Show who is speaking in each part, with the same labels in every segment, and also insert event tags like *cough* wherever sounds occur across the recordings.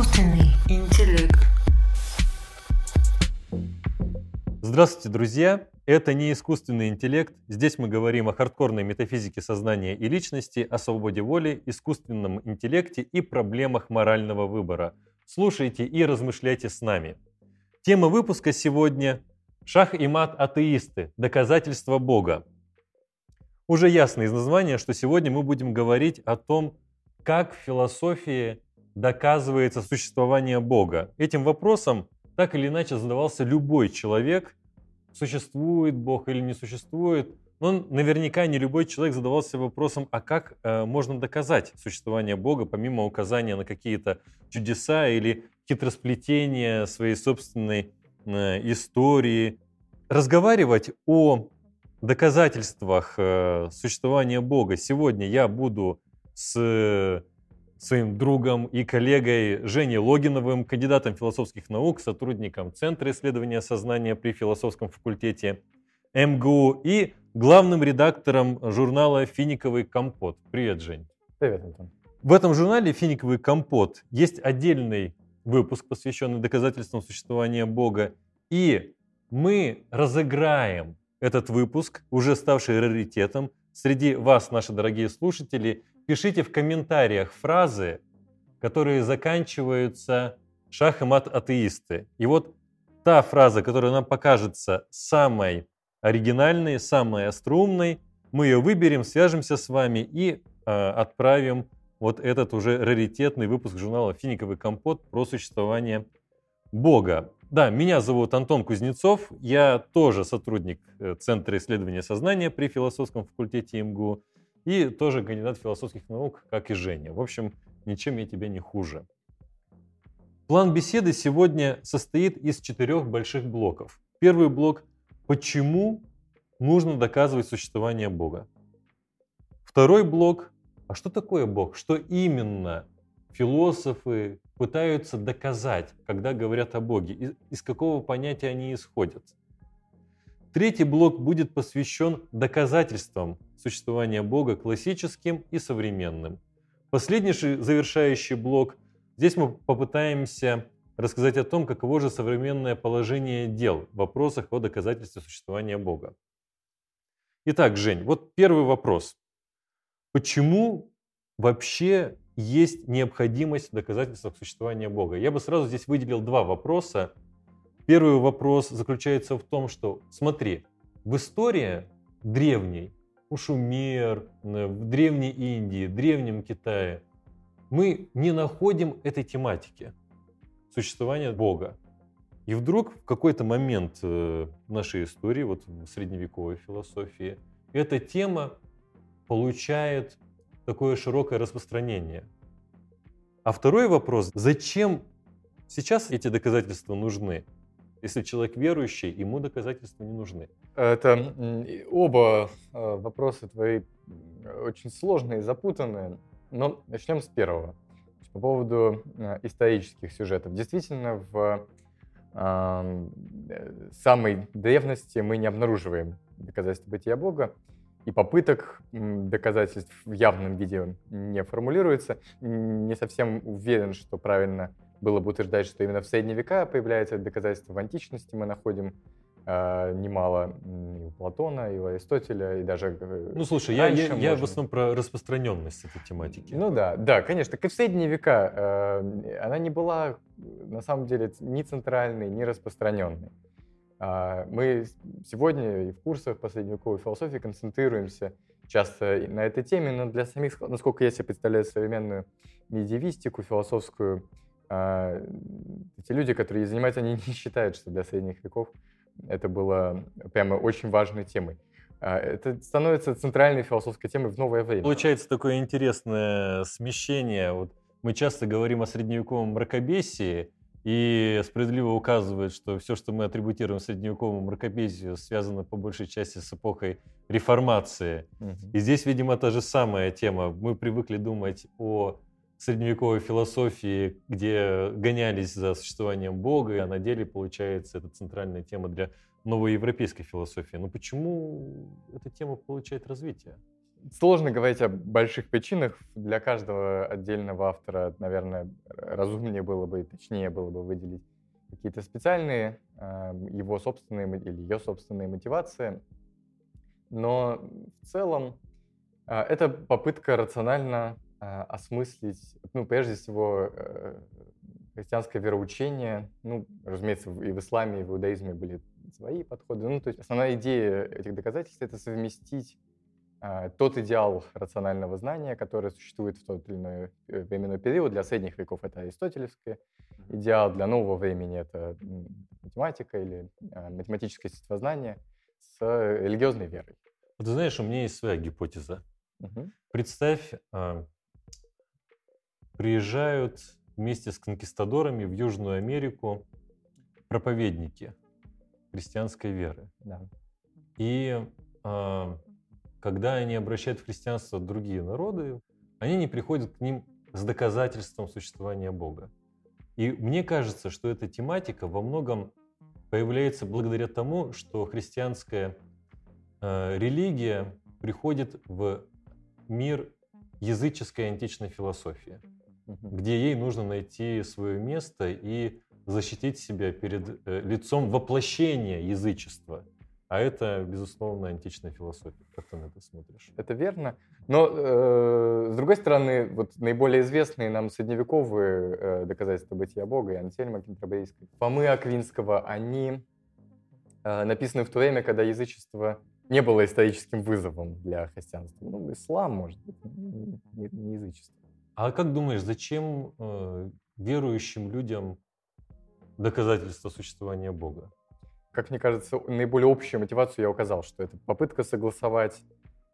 Speaker 1: Искусственный интеллект.
Speaker 2: Здравствуйте, друзья! Это не искусственный интеллект. Здесь мы говорим о хардкорной метафизике сознания и личности, о свободе воли, искусственном интеллекте и проблемах морального выбора. Слушайте и размышляйте с нами. Тема выпуска сегодня – «Шах и мат атеисты. Доказательства Бога». Уже ясно из названия, что сегодня мы будем говорить о том, как в философии доказывается существование Бога. Этим вопросом так или иначе задавался любой человек, существует Бог или не существует. Но наверняка не любой человек задавался вопросом, а как э, можно доказать существование Бога, помимо указания на какие-то чудеса или хитросплетения своей собственной э, истории. Разговаривать о доказательствах э, существования Бога сегодня я буду с своим другом и коллегой Женей Логиновым, кандидатом философских наук, сотрудником Центра исследования сознания при философском факультете МГУ и главным редактором журнала «Финиковый компот». Привет, Жень.
Speaker 3: Привет, Антон.
Speaker 2: В этом журнале «Финиковый компот» есть отдельный выпуск, посвященный доказательствам существования Бога. И мы разыграем этот выпуск, уже ставший раритетом, среди вас, наши дорогие слушатели, пишите в комментариях фразы, которые заканчиваются шах и мат атеисты. И вот та фраза, которая нам покажется самой оригинальной, самой остроумной, мы ее выберем, свяжемся с вами и э, отправим вот этот уже раритетный выпуск журнала «Финиковый компот» про существование Бога. Да, меня зовут Антон Кузнецов, я тоже сотрудник э, Центра исследования сознания при философском факультете МГУ и тоже кандидат философских наук, как и Женя. В общем, ничем я тебе не хуже. План беседы сегодня состоит из четырех больших блоков. Первый блок – почему нужно доказывать существование Бога. Второй блок – а что такое Бог? Что именно философы пытаются доказать, когда говорят о Боге? Из, из какого понятия они исходят? Третий блок будет посвящен доказательствам существования Бога классическим и современным. Последний завершающий блок, здесь мы попытаемся рассказать о том, каково же современное положение дел в вопросах о доказательстве существования Бога. Итак, Жень, вот первый вопрос. Почему вообще есть необходимость в доказательствах существования Бога? Я бы сразу здесь выделил два вопроса. Первый вопрос заключается в том, что, смотри, в истории древней, у Шумер, в Древней Индии, в Древнем Китае, мы не находим этой тематики существования Бога. И вдруг в какой-то момент э, нашей истории, вот в средневековой философии, эта тема получает такое широкое распространение. А второй вопрос, зачем сейчас эти доказательства нужны? Если человек верующий, ему доказательства не нужны.
Speaker 3: Это оба э, вопроса твои очень сложные и запутанные. Но начнем с первого. По поводу э, исторических сюжетов. Действительно, в э, самой древности мы не обнаруживаем доказательств бытия Бога, и попыток доказательств в явном виде не формулируется. Не совсем уверен, что правильно было бы утверждать, что именно в средние века появляется доказательство в античности. Мы находим э, немало и у Платона, и у Аристотеля, и даже
Speaker 2: э, Ну, слушай, я, я, я в основном про распространенность этой тематики.
Speaker 3: Ну да, да, конечно. Как и в средние века э, она не была, на самом деле, ни центральной, ни распространенной. Э, мы сегодня и в курсах по средневековой философии концентрируемся часто на этой теме, но для самих, насколько я себе представляю современную медиевистику философскую, а, эти люди, которые занимаются, они *laughs* не считают, что для средних веков это было прямо очень важной темой. А, это становится центральной философской темой в новое время.
Speaker 2: Получается такое интересное смещение. Вот мы часто говорим о средневековом мракобесии, и справедливо указывают, что все, что мы атрибутируем средневековому мракобесию, связано по большей части с эпохой реформации. Угу. И здесь, видимо, та же самая тема. Мы привыкли думать о средневековой философии, где гонялись за существованием Бога, а на деле, получается, это центральная тема для новой европейской философии. Но почему эта тема получает развитие?
Speaker 3: Сложно говорить о больших причинах. Для каждого отдельного автора, наверное, разумнее было бы, точнее было бы выделить какие-то специальные э, его собственные или ее собственные мотивации. Но в целом э, это попытка рационально осмыслить, ну, прежде всего, христианское вероучение. Ну, разумеется, и в исламе, и в иудаизме были свои подходы. Ну, то есть основная идея этих доказательств — это совместить а, тот идеал рационального знания, который существует в тот или иной э, временной период. Для средних веков это аристотелевский идеал, для нового времени это математика или а, математическое естествознание с религиозной верой.
Speaker 2: Ты знаешь, у меня есть своя гипотеза. Угу. Представь, а, приезжают вместе с конкистадорами в Южную Америку проповедники христианской веры. Да. И когда они обращают в христианство другие народы, они не приходят к ним с доказательством существования Бога. И мне кажется, что эта тематика во многом появляется благодаря тому, что христианская э, религия приходит в мир языческой античной философии, где ей нужно найти свое место и защитить себя перед э, лицом воплощения язычества – а это, безусловно, античная философия. Как ты на это смотришь?
Speaker 3: Это верно. Но, э, с другой стороны, вот наиболее известные нам средневековые э, доказательства бытия Бога и Ансельма Кентерберийского, Фомы Аквинского, они э, написаны в то время, когда язычество не было историческим вызовом для христианства. Ну, ислам, может быть, не, не язычество.
Speaker 2: А как думаешь, зачем э, верующим людям доказательство существования Бога?
Speaker 3: как мне кажется, наиболее общую мотивацию я указал, что это попытка согласовать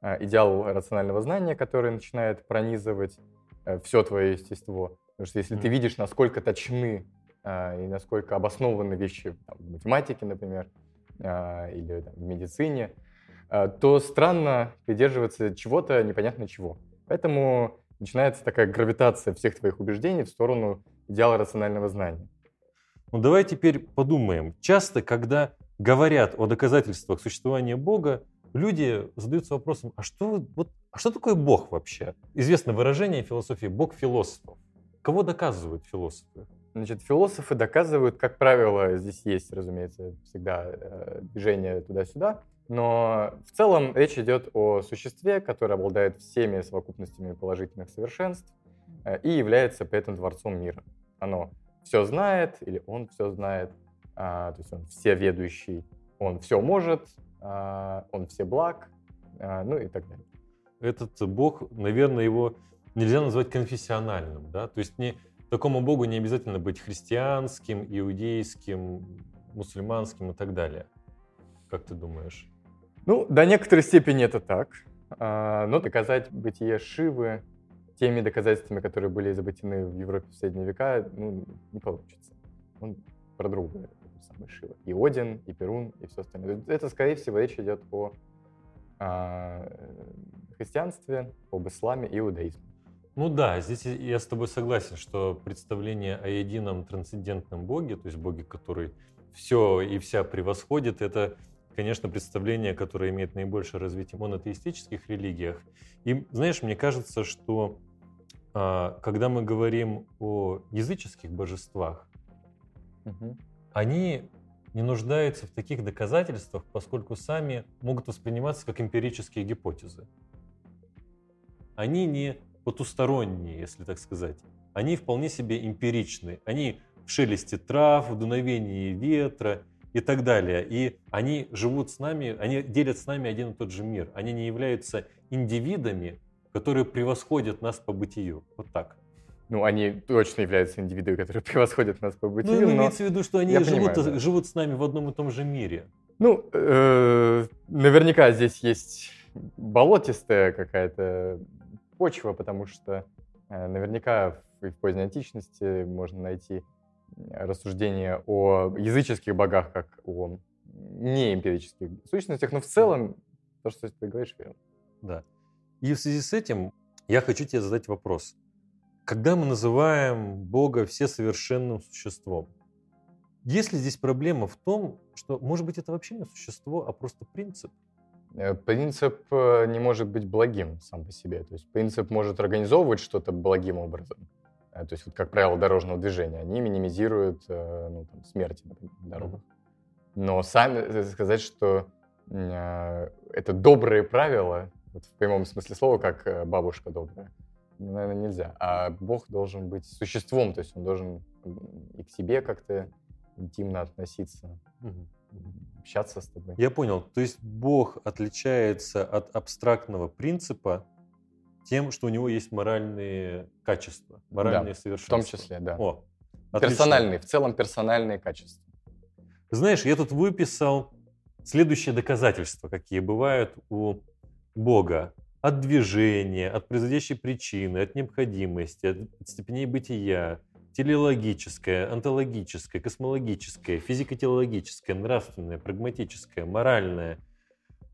Speaker 3: э, идеал рационального знания, который начинает пронизывать э, все твое естество. Потому что если mm. ты видишь, насколько точны э, и насколько обоснованы вещи там, в математике, например, э, или там, в медицине, э, то странно придерживаться чего-то непонятно чего. Поэтому начинается такая гравитация всех твоих убеждений в сторону идеала рационального знания.
Speaker 2: Ну давай теперь подумаем. Часто, когда говорят о доказательствах существования Бога, люди задаются вопросом, а что, вот, а что такое Бог вообще? Известно выражение философии «Бог философов». Кого доказывают философы?
Speaker 3: Значит, философы доказывают, как правило, здесь есть, разумеется, всегда э, движение туда-сюда, но в целом речь идет о существе, которое обладает всеми совокупностями положительных совершенств э, и является при этом дворцом мира. Оно все знает, или он все знает, а, то есть он все ведущий, он все может, а, он все благ, а, ну и так далее.
Speaker 2: Этот бог, наверное, его нельзя назвать конфессиональным, да, то есть не, такому богу не обязательно быть христианским, иудейским, мусульманским и так далее. Как ты думаешь?
Speaker 3: Ну, до некоторой степени это так. А, но доказать бытие Шивы теми доказательствами, которые были изобретены в Европе в средние века, ну, не получится. Он про другое, самый Шива. И Один, и Перун, и все остальное. Это, скорее всего, речь идет о, о христианстве, об исламе и иудаизме.
Speaker 2: Ну да, здесь я с тобой согласен, что представление о едином трансцендентном боге, то есть боге, который все и вся превосходит, это, конечно, представление, которое имеет наибольшее развитие в монотеистических религиях. И, знаешь, мне кажется, что а, когда мы говорим о языческих божествах, угу. они не нуждаются в таких доказательствах, поскольку сами могут восприниматься как эмпирические гипотезы. Они не потусторонние, если так сказать. Они вполне себе эмпиричны. Они в шелесте трав, в дуновении ветра и так далее. И они живут с нами, они делят с нами один и тот же мир. Они не являются индивидами, которые превосходят нас по бытию. Вот так.
Speaker 3: Ну, они точно являются индивидами, которые *laughs* превосходят нас по бытию.
Speaker 2: Ну, имеется в виду, что они живут, понимаю, да. живут с нами в одном и том же мире.
Speaker 3: Ну, э, наверняка здесь есть болотистая какая-то почва, потому что э, наверняка в, в поздней античности можно найти рассуждения о языческих богах как о неэмпирических сущностях, но в целом то, что ты говоришь, верно.
Speaker 2: Да. И в связи с этим я хочу тебе задать вопрос. Когда мы называем Бога всесовершенным существом, есть ли здесь проблема в том, что, может быть, это вообще не существо, а просто принцип?
Speaker 3: Э, Принцип э, не может быть благим сам по себе. То есть принцип может организовывать что-то благим образом. Э, То есть, вот, как правило, дорожного движения, они минимизируют э, ну, там, смерти на дорогах. Но сами э, сказать, что это добрые правила, вот в прямом смысле слова, как бабушка добрая, ну, наверное, нельзя. А Бог должен быть существом, то есть он должен и к себе как-то интимно относиться,
Speaker 2: Мгм.
Speaker 3: общаться с тобой.
Speaker 2: Я понял. То есть Бог отличается от абстрактного принципа тем, что у него есть моральные качества, моральные
Speaker 3: В
Speaker 2: совершенства.
Speaker 3: том числе, да.
Speaker 2: О, отлично.
Speaker 3: Персональные, в целом персональные качества.
Speaker 2: Знаешь, я тут выписал следующие доказательства, какие бывают у Бога. От движения, от производящей причины, от необходимости, от степеней бытия, телеологическое, онтологическое, космологическое, физико-телеологическое, нравственное, прагматическое, моральное.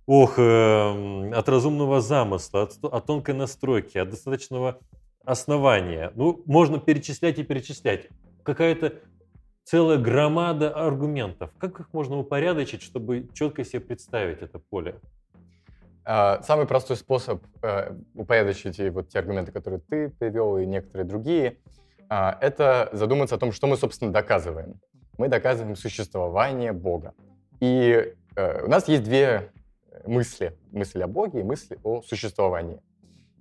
Speaker 2: Ох, эм, от разумного замысла, от, от тонкой настройки, от достаточного основания. Ну, можно перечислять и перечислять. Какая-то целая громада аргументов. Как их можно упорядочить, чтобы четко себе представить это поле?
Speaker 3: А, Самый простой способ э, упорядочить вот те аргументы, которые ты привел, и некоторые другие, а, это задуматься о том, что мы, собственно, доказываем. Мы доказываем существование Бога. И э, у нас есть две мысли. Мысль о Боге и мысль о существовании.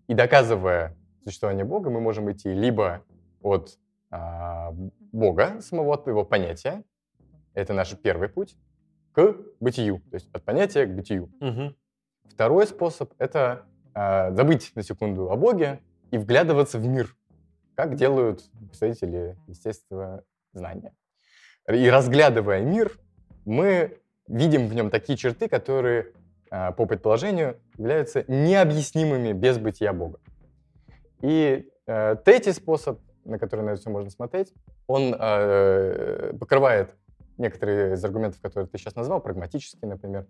Speaker 3: И доказывая существование Бога, мы можем идти либо от а, Бога, самого от его понятия, это наш первый путь, к бытию, то есть от понятия к бытию.
Speaker 2: Мгм.
Speaker 3: Второй способ — это э, забыть на секунду о Боге и вглядываться в мир, как делают представители естественного знания. И разглядывая мир, мы видим в нем такие черты, которые, э, по предположению, являются необъяснимыми без бытия Бога. И э, третий способ, на который на это все можно смотреть, он э, покрывает некоторые из аргументов, которые ты сейчас назвал, прагматические, например.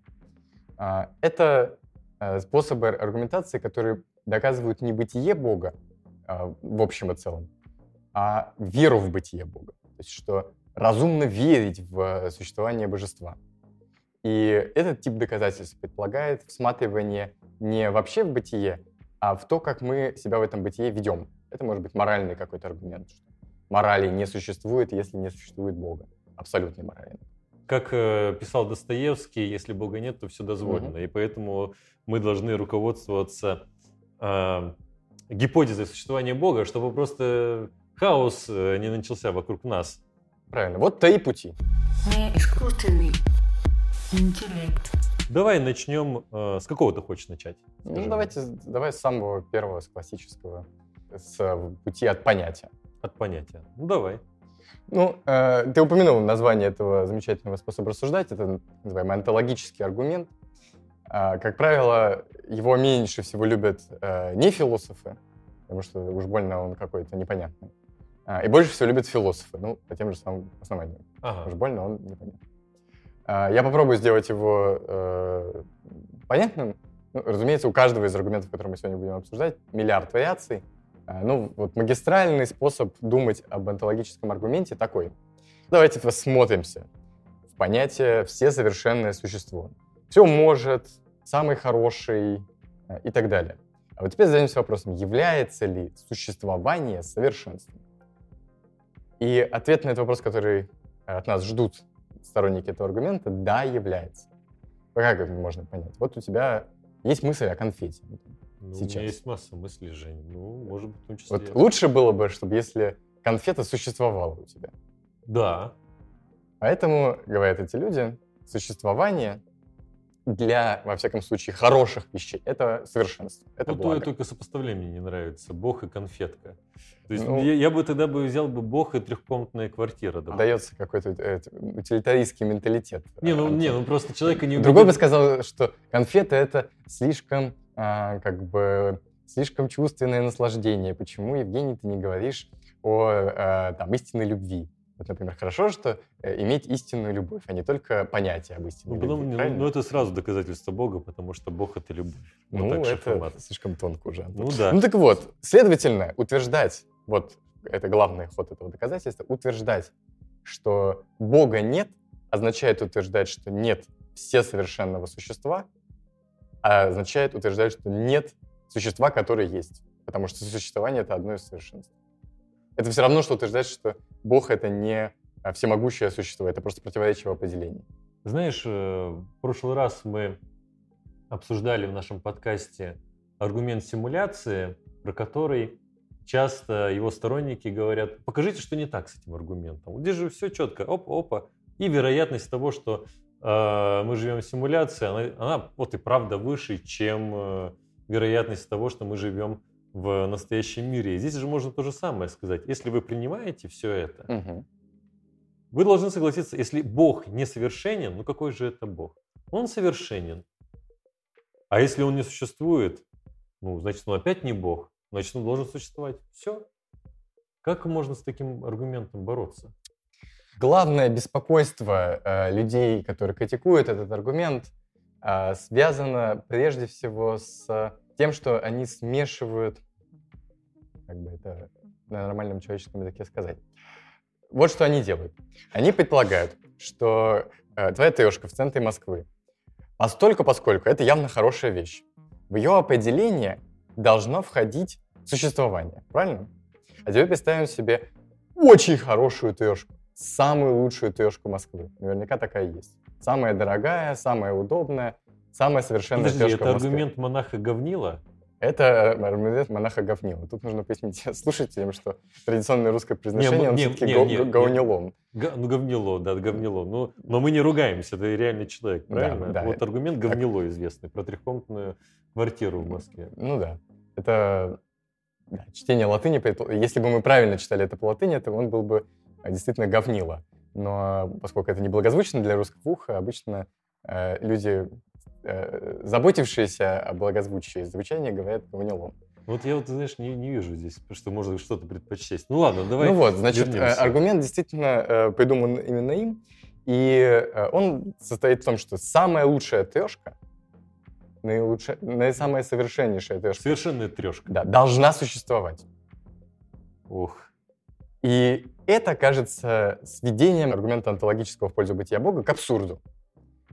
Speaker 3: А, Это э, способы аргументации, которые доказывают не бытие Бога а, в общем и целом, а веру в бытие Бога. То есть, что разумно верить в существование божества. И этот тип доказательств предполагает всматривание не вообще в бытие, а в то, как мы себя в этом бытие ведем. Это может быть моральный какой-то аргумент, что морали не существует, если не существует Бога. Абсолютной морали.
Speaker 2: Как э, писал Достоевский, если Бога нет, то все дозволено. И поэтому мы должны руководствоваться э, гипотезой существования Бога, чтобы просто хаос э, не начался вокруг нас.
Speaker 3: Правильно. Вот три пути.
Speaker 1: Неискусственный интеллект.
Speaker 2: Давай начнем. э, с какого ты хочешь начать?
Speaker 3: Ну,
Speaker 2: Скажи
Speaker 3: давайте, давай с самого первого, с классического, с э, пути от понятия.
Speaker 2: От понятия. Ну, давай.
Speaker 3: Ну, э, ты упомянул название этого замечательного способа рассуждать. Это называемый онтологический аргумент. А, как правило, его меньше всего любят э, не философы, потому что уж больно он какой-то непонятный. А, и больше всего любят философы, ну, по тем же самым основаниям. Уж
Speaker 2: Ага.
Speaker 3: больно он непонятный. А, я попробую сделать его э, понятным. Ну, разумеется, у каждого из аргументов, которые мы сегодня будем обсуждать, миллиард вариаций. А, ну, вот магистральный способ думать об онтологическом аргументе такой. Давайте посмотримся в понятие «все совершенное существо». Все может, самый хороший э, и так далее. А вот теперь зададимся вопросом, является ли существование совершенством? И ответ на этот вопрос, который э, от нас ждут сторонники этого аргумента, да, является. Как это можно понять? Вот у тебя есть мысль о конфете.
Speaker 2: Ну, У
Speaker 3: Сейчас.
Speaker 2: меня есть масса мыслей, Жень. Ну, может быть, в том числе.
Speaker 3: Вот лучше было бы, чтобы если конфета существовала у тебя.
Speaker 2: Да.
Speaker 3: Поэтому, говорят эти люди, существование для, во всяком случае, хороших вещей — это совершенство, это
Speaker 2: Ну, то-
Speaker 3: благо.
Speaker 2: только сопоставление не нравится. Бог и конфетка. То есть
Speaker 3: Ну.
Speaker 2: я, я бы тогда бы взял бы Бог и трехкомнатная квартира. да.
Speaker 3: Дается какой-то э, утилитаристский менталитет.
Speaker 2: Не, ну,
Speaker 3: Э,
Speaker 2: не, ну просто человека не
Speaker 3: Другой бы сказал, что конфеты — это слишком, а, как бы, слишком чувственное наслаждение. Почему, Евгений, ты не говоришь о а, там, истинной любви? Вот, например, хорошо, что э, иметь истинную любовь, а не только понятие об истинной
Speaker 2: Ну, потом,
Speaker 3: любви.
Speaker 2: ну,
Speaker 3: правильно?
Speaker 2: ну, это сразу доказательство Бога, потому что Бог это любовь. Вот
Speaker 3: Ну,
Speaker 2: так
Speaker 3: это
Speaker 2: шахмат.
Speaker 3: слишком тонко уже. Антон.
Speaker 2: Ну да.
Speaker 3: Ну так вот, следовательно, утверждать, вот это главный ход этого доказательства, утверждать, что Бога нет, означает утверждать, что нет все совершенного существа, а означает утверждать, что нет существа, которое есть. Потому что существование — это одно из совершенств. Это все равно, что утверждать, что Бог — это не а, всемогущее существо, это просто противоречие в определении.
Speaker 2: Знаешь, э, в прошлый раз мы обсуждали в нашем подкасте аргумент симуляции, про который часто его сторонники говорят, покажите, что не так с этим аргументом. Здесь же все четко, опа-опа. И вероятность того, что э, мы живем в симуляции, она, она вот и правда выше, чем э, вероятность того, что мы живем в настоящем мире. И здесь же можно то же самое сказать. Если вы принимаете все это,
Speaker 3: Мгм.
Speaker 2: вы должны согласиться, если Бог несовершенен, ну какой же это Бог? Он совершенен. А если он не существует, ну, значит, он опять не Бог, значит, он должен существовать. Все. Как можно с таким аргументом бороться?
Speaker 3: Главное беспокойство э, людей, которые критикуют этот аргумент, э, связано прежде всего с тем, что они смешивают, как бы это на нормальном человеческом языке сказать. Вот что они делают. Они предполагают, что э, твоя трешка в центре Москвы, постольку, поскольку это явно хорошая вещь, в ее определение должно входить существование, правильно? А теперь представим себе очень хорошую трешку, самую лучшую трешку Москвы. Наверняка такая есть. Самая дорогая, самая удобная, самая совершенная
Speaker 2: Подожди,
Speaker 3: трешка
Speaker 2: это аргумент монаха Говнила?
Speaker 3: Это э, аргумент монаха Говнила. Тут нужно пояснить *laughs* слушателям, что традиционное русское произношение, он
Speaker 2: не,
Speaker 3: все-таки
Speaker 2: не, не,
Speaker 3: го-
Speaker 2: не.
Speaker 3: гаунилон.
Speaker 2: Га- ну, Говнило, да, Говнило. Ну, но мы не ругаемся, это реальный человек,
Speaker 3: Да,
Speaker 2: правильно?
Speaker 3: да.
Speaker 2: Вот аргумент Говнило известный про трехкомнатную квартиру в Москве.
Speaker 3: Ну да. Это да, чтение латыни. Если бы мы правильно читали это по латыни, то он был бы э, действительно говнило. Но поскольку это неблагозвучно для русского уха, обычно э, люди, э, заботившиеся о благозвучии звучания, говорят говнилом.
Speaker 2: Вот я вот, знаешь, не, не вижу здесь, что можно что-то предпочесть. Ну ладно, давай
Speaker 3: ну вот, значит, э,
Speaker 2: вернемся.
Speaker 3: аргумент действительно э, придуман именно им. И э, он состоит в том, что самая лучшая трешка, наилучшая, наи- самая совершеннейшая трешка,
Speaker 2: Совершенная трешка.
Speaker 3: да, должна существовать.
Speaker 2: Ох.
Speaker 3: И это кажется сведением аргумента онтологического в пользу бытия Бога к абсурду.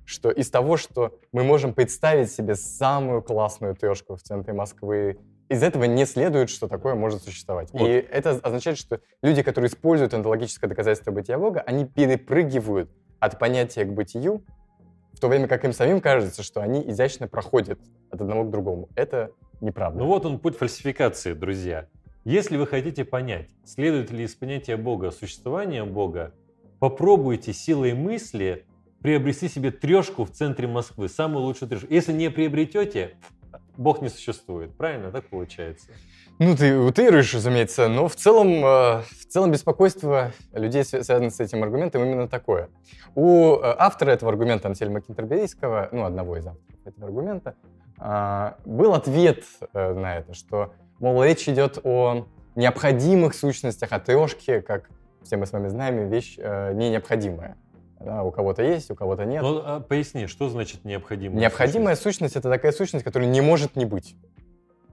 Speaker 3: Что из того, что мы можем представить себе самую классную трешку в центре Москвы, из этого не следует, что такое может существовать.
Speaker 2: Вот.
Speaker 3: И это означает, что люди, которые используют онтологическое доказательство бытия Бога, они перепрыгивают от понятия к бытию, в то время как им самим кажется, что они изящно проходят от одного к другому. Это неправда.
Speaker 2: Ну вот он путь фальсификации, друзья. Если вы хотите понять, следует ли из понятия Бога существование Бога, попробуйте силой мысли приобрести себе трешку в центре Москвы, самую лучшую трешку. Если не приобретете, Бог не существует. Правильно? Так получается.
Speaker 3: Ну, ты утрируешь, разумеется, но в целом, э, в целом беспокойство людей, свя- связанное с этим аргументом, именно такое. У э, автора этого аргумента, Ансельма Кентерберийского, ну, одного из авторов этого аргумента, а, был ответ э, на это, что, мол, речь идет о необходимых сущностях, а трешки, как все мы с вами знаем, вещь э, не необходимая. Да, у кого-то есть, у кого-то нет.
Speaker 2: Ну, а поясни, что значит необходимая
Speaker 3: Необходимая сущность это такая сущность, которая не может не быть.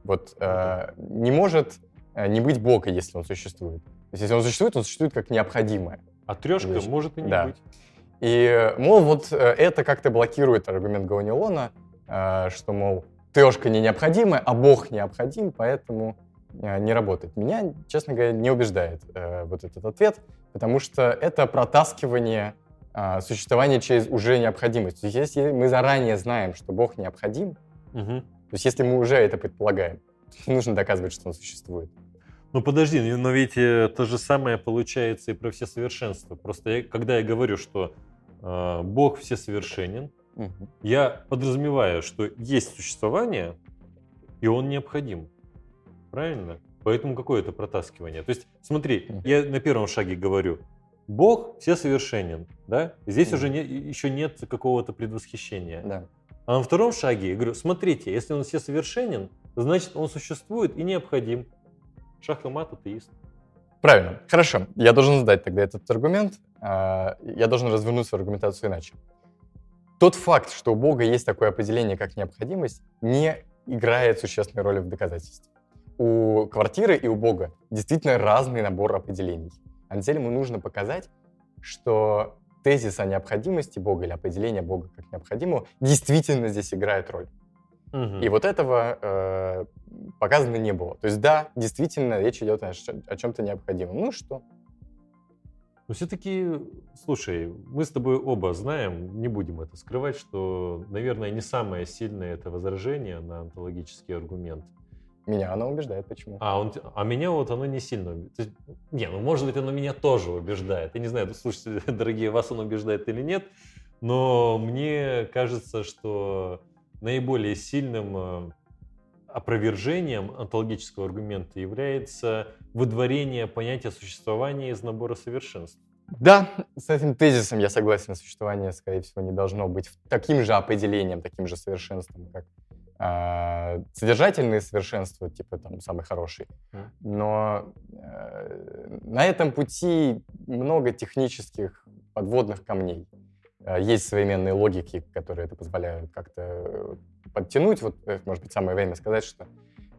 Speaker 3: Вот э, не может э, не быть Бога, если он существует. То есть, если он существует, он существует как необходимое.
Speaker 2: А трешка
Speaker 3: Вещь.
Speaker 2: может и не
Speaker 3: Да.
Speaker 2: быть.
Speaker 3: И, мол, вот э, это как-то блокирует аргумент Гаунилона, э, что, мол, трешка не необходимая, а Бог необходим, поэтому не работает. Меня, честно говоря, не убеждает вот этот ответ, потому что это протаскивание э, существования через уже необходимость. То есть если мы заранее знаем, что Бог необходим,
Speaker 2: Мгм.
Speaker 3: то есть если мы уже это предполагаем, то не нужно доказывать, что он существует.
Speaker 2: Ну подожди, ну, но ведь э, то же самое получается и про все совершенства. Просто я- когда я говорю, что э, Бог всесовершенен, я подразумеваю, что есть существование, и он необходим. Правильно? Поэтому какое это протаскивание? То есть, смотри,
Speaker 3: Мгм.
Speaker 2: я на первом шаге говорю, Бог всесовершенен, да? Здесь
Speaker 3: Мгм.
Speaker 2: уже не, еще нет какого-то предвосхищения.
Speaker 3: Да.
Speaker 2: А на втором шаге я говорю, смотрите, если он всесовершенен, значит он существует и необходим. Шах и мат атеист.
Speaker 3: Правильно. Хорошо. Я должен сдать тогда этот аргумент. а, Я должен развернуть свою аргументацию иначе. Тот факт, что у Бога есть такое определение, как необходимость, не играет существенной роли в доказательстве. У квартиры и у Бога действительно разный набор определений. Ансельму нужно показать, что тезис о необходимости Бога или определение Бога как необходимого действительно здесь играет роль.
Speaker 2: Мгм.
Speaker 3: И вот этого э, показано не было. То есть, да, действительно, речь идет о чем-то необходимом. Ну что?
Speaker 2: Но все-таки, слушай, мы с тобой оба знаем, не будем это скрывать, что, наверное, не самое сильное это возражение на онтологический аргумент.
Speaker 3: Меня она убеждает, почему.
Speaker 2: А, он, а меня вот оно не сильно... есть, не, ну может быть оно меня тоже убеждает. Я не знаю, слушайте, *laughs* дорогие, вас оно убеждает или нет, но мне кажется, что наиболее сильным э, опровержением онтологического аргумента является выдворение понятия существования из набора совершенств.
Speaker 3: Да, с этим тезисом я согласен. Существование, скорее всего, не должно быть таким же определением, таким же совершенством, как а, содержательные совершенства, типа там самый хороший. Но э, на этом пути много технических подводных камней. Э, Есть современные логики, которые это позволяют как-то э, подтянуть. Вот, э, может быть, самое время сказать, что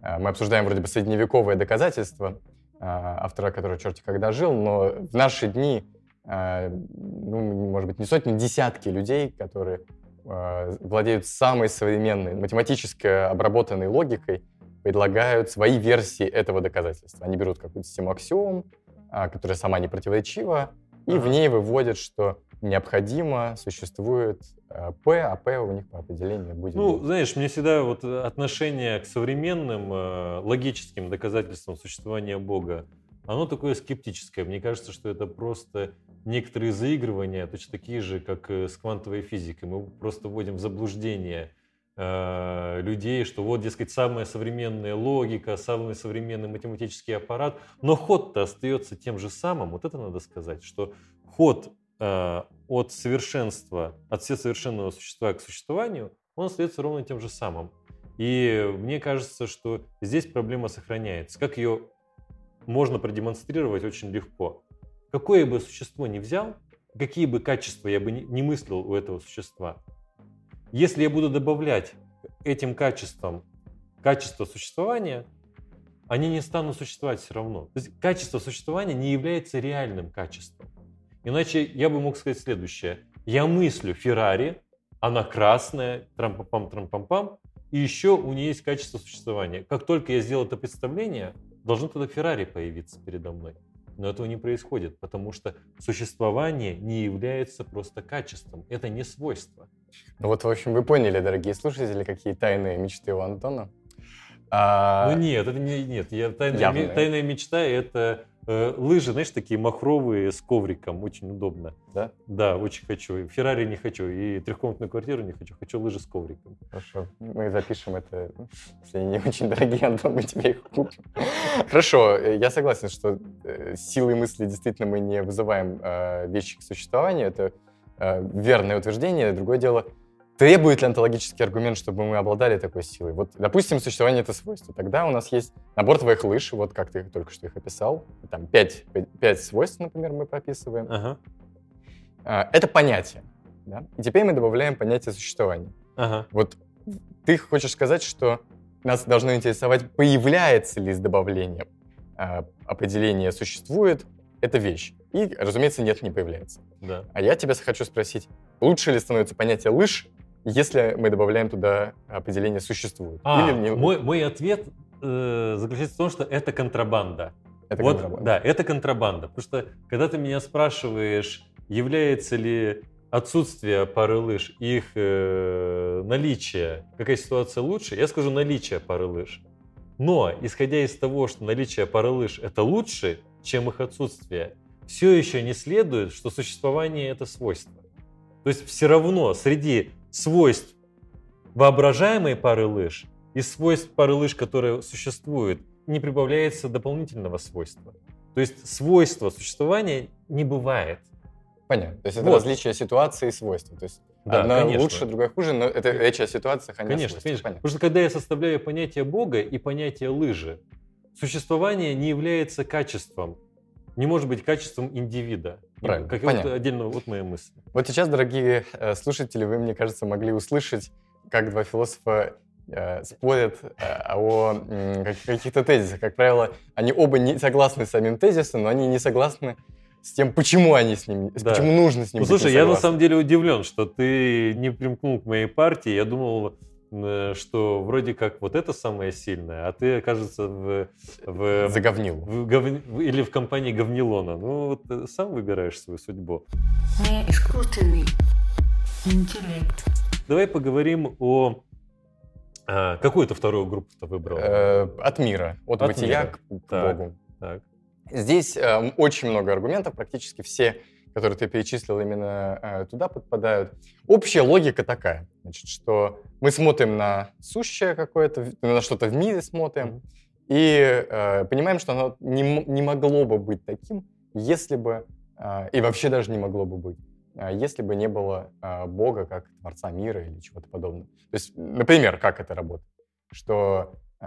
Speaker 3: э, мы обсуждаем вроде бы средневековое доказательство, а, автора, который черти когда жил, но в наши дни, а, ну, может быть, не сотни, десятки людей, которые владеют самой современной математически обработанной логикой, предлагают свои версии этого доказательства. Они берут какую-то систему аксиом, а, которая сама не противоречива, и в ней выводят, что необходимо существует а, P, а P у них по определению будет...
Speaker 2: Ну, знаешь, мне всегда вот отношение к современным э, логическим доказательствам существования Бога, оно такое скептическое. Мне кажется, что это просто некоторые заигрывания, точно такие же, как э, с квантовой физикой. Мы просто вводим в заблуждение э, людей, что вот, дескать, самая современная логика, самый современный математический аппарат, но ход-то остается тем же самым. Вот это надо сказать, что ход э, от совершенства, от всесовершенного существа к существованию, он остается ровно тем же самым. И мне кажется, что здесь проблема сохраняется. Как ее можно продемонстрировать очень легко. Какое бы существо ни взял, какие бы качества я бы не мыслил у этого существа, если я буду добавлять этим качествам качество существования, они не станут существовать все равно. То есть качество существования не является реальным качеством. Иначе я бы мог сказать следующее. Я мыслю Феррари, она красная, трам-пам-пам, трам-пам-пам, и еще у нее есть качество существования. Как только я сделал это представление, должен тогда Феррари появиться передо мной. Но этого не происходит, потому что существование не является просто качеством. Это не свойство.
Speaker 3: Ну вот, в общем, вы поняли, дорогие слушатели, какие тайные мечты у Антона. А,
Speaker 2: Ну нет, это не, нет. Я, тайная, тайная мечта это лыжи, знаешь, такие махровые с ковриком, очень удобно.
Speaker 3: Да?
Speaker 2: Да, очень хочу. Феррари не хочу, и трехкомнатную квартиру не хочу, хочу лыжи с ковриком.
Speaker 3: Хорошо, мы запишем это. Если они не очень дорогие, Антон, мы тебе их купим. Хорошо, э, я согласен, что э, силой мысли действительно мы не вызываем э, вещи к существованию. Это э, верное утверждение. Другое дело, требует ли онтологический аргумент, чтобы мы обладали такой силой? Вот, допустим, существование — это свойство. Тогда у нас есть набор твоих лыж, вот как ты только что их описал. Там пять, пять свойств, например, мы прописываем.
Speaker 2: Ага,
Speaker 3: А, Это понятие. Да? И теперь мы добавляем понятие существования.
Speaker 2: ага.
Speaker 3: Вот ты хочешь сказать, что нас должно интересовать, появляется ли с добавлением а, определение «существует» эта вещь. И, разумеется, нет, не появляется.
Speaker 2: Да.
Speaker 3: А я тебя хочу спросить, лучше ли становится понятие «лыж», если мы добавляем туда определение «существует»?
Speaker 2: А,
Speaker 3: Или не-
Speaker 2: мой, мой ответ э, заключается в том, что это контрабанда.
Speaker 3: это
Speaker 2: вот,
Speaker 3: контрабанда?
Speaker 2: да, это контрабанда. Потому что, когда ты меня спрашиваешь, является ли отсутствие пары лыж и их э, наличие, какая ситуация лучше, я скажу наличие пары лыж. Но, исходя из того, что наличие пары лыж это лучше, чем их отсутствие, все еще не следует, что существование это свойство. То есть все равно среди свойств воображаемой пары лыж и свойств пары лыж, которые существуют, не прибавляется дополнительного свойства. То есть свойства существования не бывает.
Speaker 3: Понятно. То есть это
Speaker 2: Вот.
Speaker 3: различие ситуации и свойства. То есть
Speaker 2: Да,
Speaker 3: одна
Speaker 2: конечно.
Speaker 3: лучше, другая хуже, но это речь о ситуациях, а не
Speaker 2: Конечно, конечно.
Speaker 3: Понятно.
Speaker 2: Потому что когда я составляю понятие Бога и понятие лыжи, существование не является качеством, не может быть качеством индивида.
Speaker 3: Правильно,
Speaker 2: Как
Speaker 3: понятно.
Speaker 2: вот отдельно вот моя мысль.
Speaker 3: Вот сейчас, дорогие э, слушатели, вы, мне кажется, могли услышать, как два философа э, спорят э, о каких-то тезисах. Как правило, они оба не согласны с самим тезисом, но они не согласны с тем, почему они с ним,
Speaker 2: Да.
Speaker 3: почему нужно с ним
Speaker 2: Ну, слушай, я на самом деле удивлен, что ты не примкнул к моей партии. Я думал, что вроде как вот это самое сильное, а ты, кажется, в, в,
Speaker 3: Заговнил.
Speaker 2: в говн- в- или в компании говнилона. Ну, вот э, сам выбираешь свою судьбу.
Speaker 1: Искусственный интеллект.
Speaker 2: Давай поговорим о... а, какую ты вторую группу-то выбрал?
Speaker 3: Э, От мира, от,
Speaker 2: От
Speaker 3: бытия
Speaker 2: мира.
Speaker 3: к, к
Speaker 2: Так.
Speaker 3: Богу.
Speaker 2: Так.
Speaker 3: Здесь э, очень много аргументов, практически все, которые ты перечислил, именно э, туда подпадают. Общая логика такая, значит, что мы смотрим на сущее какое-то, на что-то в мире смотрим, и э, понимаем, что оно не, не могло бы быть таким, если бы, э, и вообще даже не могло бы быть, э, если бы не было э, Бога как Творца мира или чего-то подобного. То есть, например, как это работает? Что э,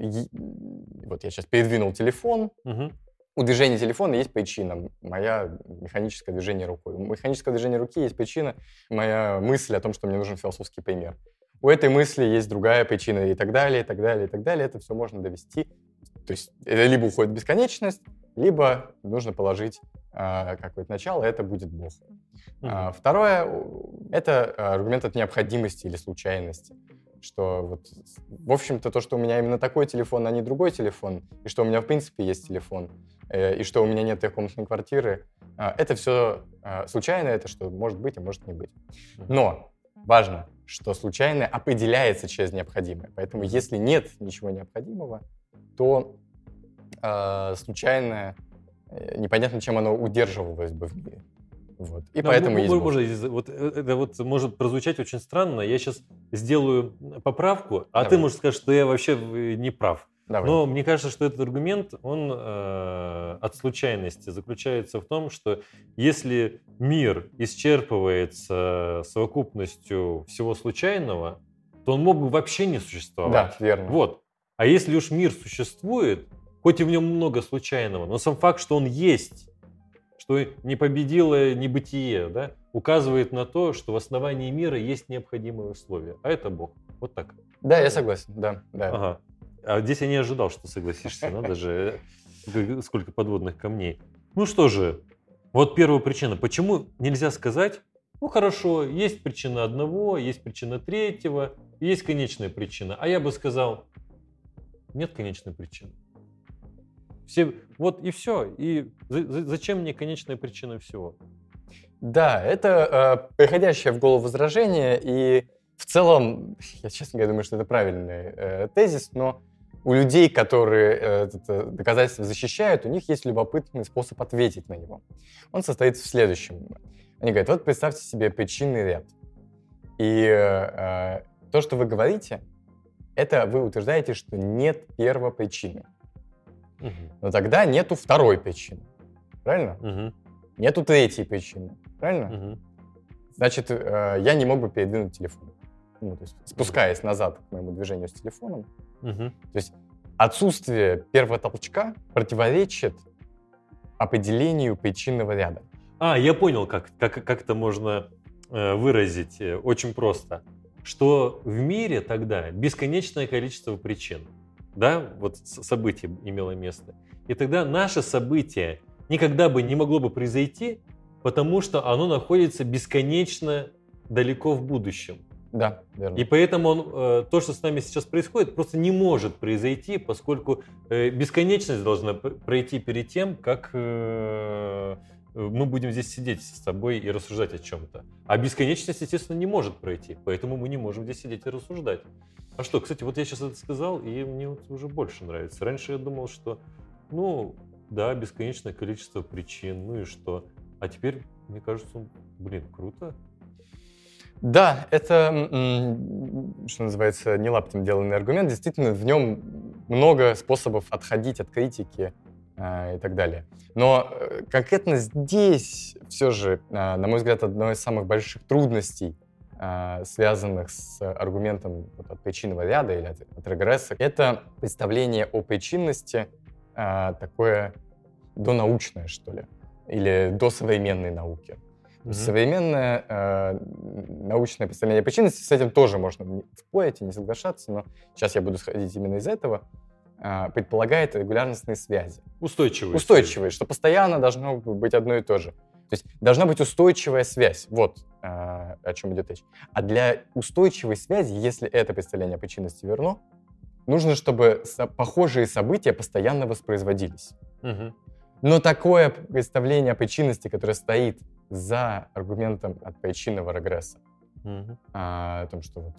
Speaker 3: е- вот я сейчас передвинул телефон,
Speaker 2: Мгм.
Speaker 3: У движения телефона есть причина, моя механическое движение рукой. У механического движения руки есть причина, моя мысль о том, что мне нужен философский пример. У этой мысли есть другая причина и так далее, и так далее, и так далее. Это все можно довести. То есть это либо уходит в бесконечность, либо нужно положить а, какое-то начало, это будет Бог. А,
Speaker 2: Мгм.
Speaker 3: Второе это а, аргумент от необходимости или случайности. Что вот, в общем-то, то, что у меня именно такой телефон, а не другой телефон, и что у меня, в принципе, есть телефон, э, и что у меня нет трехкомнатной квартиры, а, это все случайно, это что может быть, а может не быть. Но важно, что случайное определяется через необходимое. Поэтому если нет ничего необходимого, то э, случайное, э, непонятно, чем оно удерживалось бы в мире. Вот. И
Speaker 2: Ну,
Speaker 3: поэтому
Speaker 2: м-
Speaker 3: есть
Speaker 2: м-
Speaker 3: Бог.
Speaker 2: можно здесь- вот, э, это вот может прозвучать очень странно. Я сейчас сделаю поправку, а ты
Speaker 3: Давай.
Speaker 2: можешь сказать, что я вообще э, не прав.
Speaker 3: Давай.
Speaker 2: Но мне кажется, что этот аргумент, он э, от случайности заключается в том, что если мир исчерпывается совокупностью всего случайного, то он мог бы вообще не существовать.
Speaker 3: да, верно.
Speaker 2: Вот. А если уж мир существует, хоть и в нем много случайного, но сам факт, что он есть, что не победило небытие, да, указывает на то, что в основании мира есть необходимые условия. А это Бог. Вот так.
Speaker 3: Да, я согласен, да, да.
Speaker 2: Ага. А здесь я не ожидал, что согласишься. Надо же, э, сколько подводных камней. Ну что же, вот первая причина. Почему нельзя сказать, ну хорошо, есть причина одного, есть причина третьего, есть конечная причина. А я бы сказал, нет конечной причины. Все, вот и все. И за- за- зачем мне конечная причина всего?
Speaker 3: Да, это э, приходящее в голову возражение, и в целом, я честно говоря думаю, что это правильный э, тезис, но у людей, которые э, это доказательство защищают, у них есть любопытный способ ответить на него. Он состоит в следующем. Они говорят, вот представьте себе причинный ряд. И э, то, что вы говорите, это вы утверждаете, что нет первопричины.
Speaker 2: Мгм.
Speaker 3: Но тогда нету второй причины. Правильно?
Speaker 2: Мгм.
Speaker 3: Нету третьей причины. Правильно?
Speaker 2: Мгм.
Speaker 3: Значит, э, я не мог бы передвинуть телефон. Ну, то есть, спускаясь назад к моему движению с телефоном,
Speaker 2: Мгм.
Speaker 3: то есть отсутствие первого толчка противоречит определению причинного ряда.
Speaker 2: А, я понял, как, как, как это можно э, выразить э, очень просто. Что в мире тогда бесконечное количество причин. Да, вот с- событие имело место. И тогда наше событие никогда бы не могло бы произойти, потому что оно находится бесконечно далеко в будущем.
Speaker 3: Да, верно.
Speaker 2: И поэтому он, э, то, что с нами сейчас происходит, просто не может произойти, поскольку э, бесконечность должна пройти перед тем, как э, мы будем здесь сидеть с тобой и рассуждать о чем-то. А бесконечность, естественно, не может пройти, поэтому мы не можем здесь сидеть и рассуждать. А что, кстати, вот я сейчас это сказал, и мне вот уже больше нравится. Раньше я думал, что, ну, да, бесконечное количество причин, ну и что. А теперь, мне кажется, блин, круто.
Speaker 3: Да, это, что называется, не лаптем деланный аргумент. Действительно, в нем много способов отходить от критики э, и так далее. Но э, конкретно здесь все же, э, на мой взгляд, одной из самых больших трудностей, э, связанных с аргументом от причинного ряда или от, регресса, это представление о причинности такое донаучное, что ли, или до современной науки.
Speaker 2: Мгм.
Speaker 3: Современное э, научное представление причинности, с этим тоже можно спорить и не соглашаться, но сейчас я буду сходить именно из этого, э, предполагает регулярностные связи.
Speaker 2: Устойчивый.
Speaker 3: Устойчивые, что постоянно должно быть одно и то же. То есть должна быть устойчивая связь. Вот а, о чем идет речь. А для устойчивой связи, если это представление о причинности верно, нужно, чтобы со- похожие события постоянно воспроизводились.
Speaker 2: Мгм.
Speaker 3: Но такое представление о причинности, которое стоит за аргументом от причинного регресса,
Speaker 2: Мгм.
Speaker 3: а, о том, что вот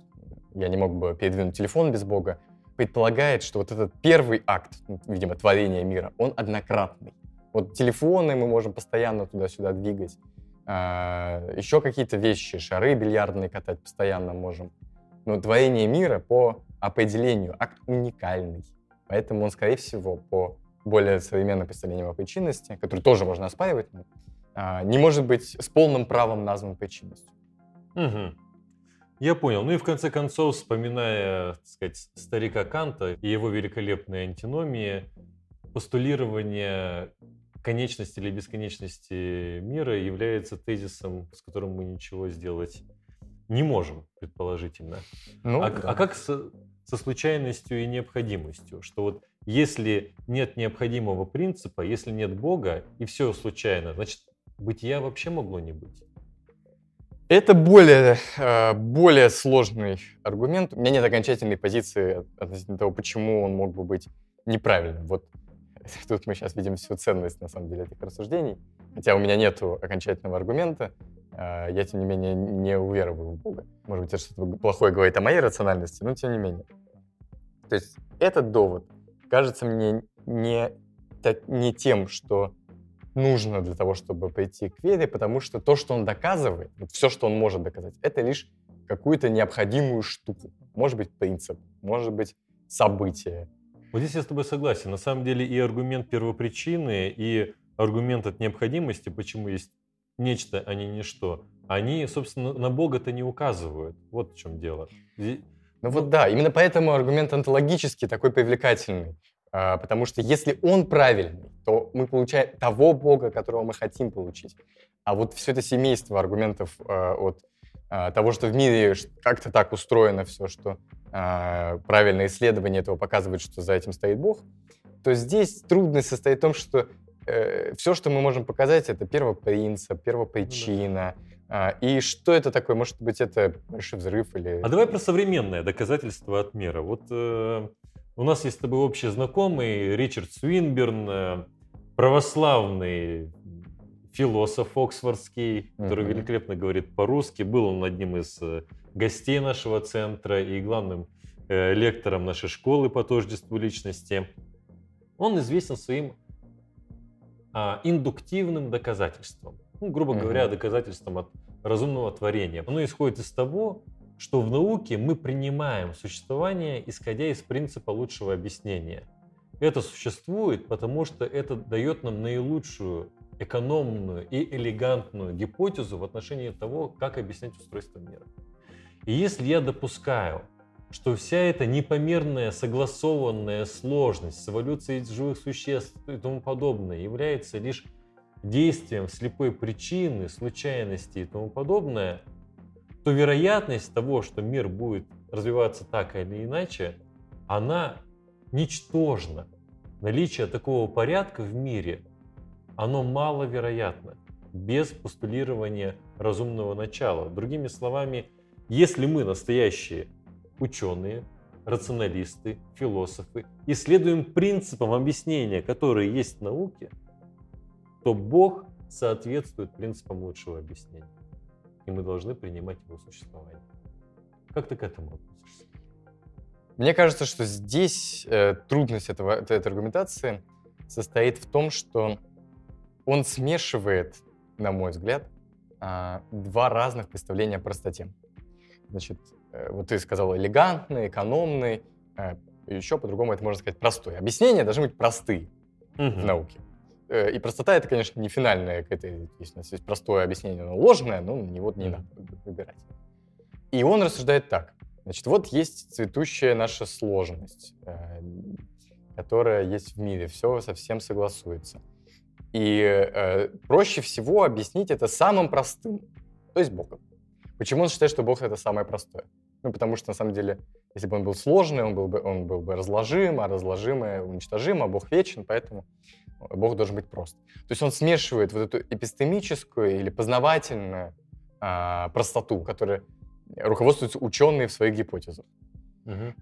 Speaker 3: я не мог бы передвинуть телефон без Бога, предполагает, что вот этот первый акт, видимо, творения мира, он однократный. Вот телефоны мы можем постоянно туда-сюда двигать, а, еще какие-то вещи, шары бильярдные катать постоянно можем. Но творение мира по определению акт уникальный. Поэтому он, скорее всего, по более современным представлениям о причинности, который тоже можно оспаривать, но, не может быть с полным правом назван причинностью.
Speaker 2: Мгм. Я понял. Ну и в конце концов, вспоминая, так сказать, старика Канта и его великолепные антиномии, постулирование конечности или бесконечности мира является тезисом, с которым мы ничего сделать не можем, предположительно.
Speaker 3: Ну,
Speaker 2: а,
Speaker 3: да.
Speaker 2: а как со, со случайностью и необходимостью? Что вот если нет необходимого принципа, если нет Бога и все случайно, значит, бытия вообще могло не быть?
Speaker 3: Это более, э, более сложный аргумент. У меня нет окончательной позиции относительно того, почему он мог бы быть неправильным. Вот *laughs* тут мы сейчас видим всю ценность, на самом деле, этих рассуждений. Хотя у меня нет окончательного аргумента, э, я, тем не менее, не увероваю в Бога. Может быть, это что-то плохое говорит о моей рациональности, но тем не менее. То есть этот довод кажется мне не, так- не тем, что нужно для того, чтобы пойти к вере, потому что то, что он доказывает, вот все, что он может доказать, это лишь какую-то необходимую штуку. Может быть, принцип, может быть, событие.
Speaker 2: Вот здесь я с тобой согласен. На самом деле и аргумент первопричины, и аргумент от необходимости, почему есть нечто, а не ничто, они, собственно, на Бога-то не указывают. Вот в чем дело. Зи-
Speaker 3: Ну вот да, именно поэтому аргумент онтологический такой привлекательный. А, Потому что если он правильный, то мы получаем того Бога, которого мы хотим получить. А вот все это семейство аргументов а, от а, того, что в мире как-то так устроено все, что правильное исследование этого показывает, что за этим стоит Бог, то здесь трудность состоит в том, что все, что мы можем показать, это первопринцип, первопричина. А, и что это такое? Может быть, это большой взрыв или...
Speaker 2: А давай про современное доказательство от мира. Вот э, у нас есть с тобой общий знакомый Ричард Свинберн, э, православный философ оксфордский, который
Speaker 3: Мгм.
Speaker 2: великолепно говорит по-русски. Был он одним из э, гостей нашего центра и главным э, лектором нашей школы по тождеству личности. Он известен своим а, индуктивным доказательством. Ну, грубо
Speaker 3: Мгм.
Speaker 2: говоря, доказательством от разумного творения. Оно исходит из того, что в науке мы принимаем существование, исходя из принципа лучшего объяснения. Это существует, потому что это дает нам наилучшую, экономную и элегантную гипотезу в отношении того, как объяснять устройство мира. И если я допускаю, что вся эта непомерная, согласованная сложность с эволюцией живых существ и тому подобное является лишь действием слепой причины, случайности и тому подобное, то вероятность того, что мир будет развиваться так или иначе, она ничтожна. Наличие такого порядка в мире, оно маловероятно, без постулирования разумного начала. Другими словами, если мы настоящие ученые, рационалисты, философы, исследуем принципам объяснения, которые есть в науке, то Бог соответствует принципам лучшего объяснения. И мы должны принимать его существование. Как ты к этому относишься?
Speaker 3: Мне кажется, что здесь э, трудность этого, этой, аргументации состоит в том, что он смешивает, на мой взгляд, а, два разных представления о простоте. Значит, э, вот ты сказал элегантный, экономный, э, еще по-другому это можно сказать простой. Объяснения должны быть простые в науке. Э, И простота это, конечно, не финальная какая-то, если у нас есть простое объяснение, но ложное, ну, не вот не надо выбирать. И он рассуждает так. Значит, вот есть цветущая наша сложность, э, которая есть в мире, все совсем согласуется. И э, проще всего объяснить это самым простым, то есть Богом. Почему он считает, что Бог это самое простое? Ну, потому что, на самом деле, Если бы он был сложный, он был бы, он был бы разложим, а разложимое уничтожимо, а Бог вечен, поэтому Бог должен быть прост. То есть он смешивает вот эту эпистемическую или познавательную а, простоту, которой руководствуются ученые в своих гипотезах.
Speaker 2: Мгм.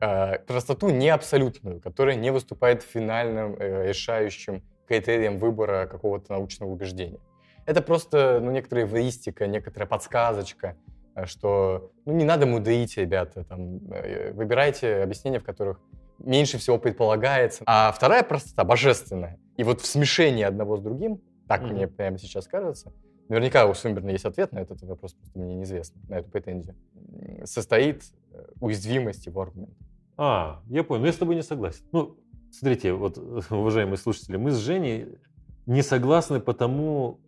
Speaker 3: А, простоту не абсолютную, которая не выступает финальным э, решающим критерием выбора какого-то научного убеждения. Это просто ну, некоторая эвристика, некоторая подсказочка, э, что ну, не надо мудрить, ребята, там, э, выбирайте объяснения, в которых меньше всего предполагается. А вторая простота, божественная. И вот в смешении одного с другим, так
Speaker 2: Мгм.
Speaker 3: мне прямо сейчас кажется, наверняка у Свинберна есть ответ на этот вопрос, просто мне неизвестно, на эту претензию, состоит э, уязвимость его аргумента.
Speaker 2: А, я понял, но я с тобой не согласен. Ну, смотрите, вот, *laughs* уважаемые слушатели, мы с Женей не согласны по тому,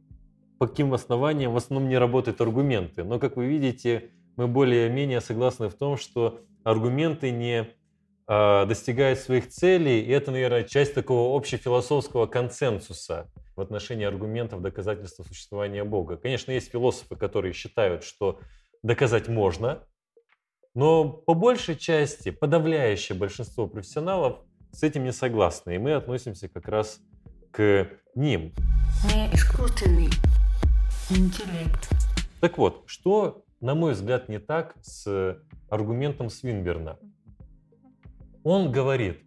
Speaker 2: по каким основаниям в основном не работают аргументы. Но, как вы видите, мы более-менее согласны в том, что аргументы не а, достигают своих целей, и это, наверное, часть такого общефилософского консенсуса в отношении аргументов доказательства существования Бога. Конечно, есть философы, которые считают, что доказать можно, но по большей части подавляющее большинство профессионалов с этим не согласны, и мы относимся как раз к ним.
Speaker 1: Неискусственный интеллект.
Speaker 2: Так вот, что, на мой взгляд, не так с аргументом Свинберна? Он говорит,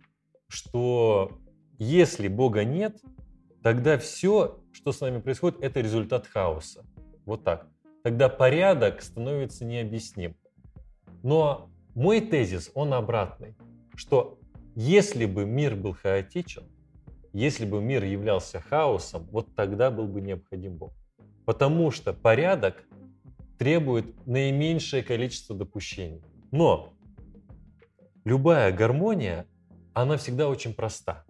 Speaker 2: что если Бога нет, тогда все, что с нами происходит, это результат хаоса. Вот так. Тогда порядок становится необъясним. Но мой тезис, он обратный, что если бы мир был хаотичен, если бы мир являлся хаосом, вот тогда был бы необходим Бог. Потому что порядок требует наименьшее количество допущений. Но любая гармония, она всегда очень проста.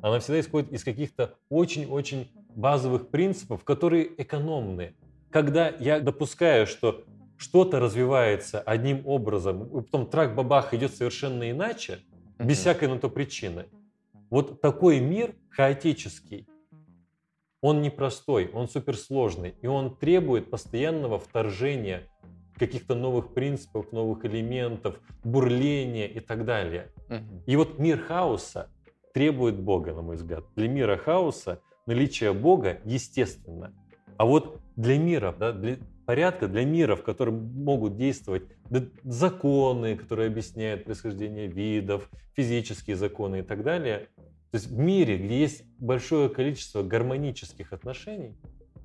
Speaker 2: Она всегда исходит из каких-то очень-очень базовых принципов, которые экономны. Когда я допускаю, что что-то развивается одним образом, и потом трак-бабах идет совершенно иначе, без
Speaker 3: Мгм.
Speaker 2: всякой на то причины. Вот такой мир хаотический, он непростой, он суперсложный, и он требует постоянного вторжения каких-то новых принципов, новых элементов, бурления и так далее.
Speaker 3: Мгм.
Speaker 2: И вот мир хаоса требует Бога, на мой взгляд. Для мира хаоса наличие Бога естественно. А вот для мира, да, для порядка, для мира, в котором могут действовать законы, которые объясняют происхождение видов, физические законы и так далее, то есть в мире, где есть большое количество гармонических отношений,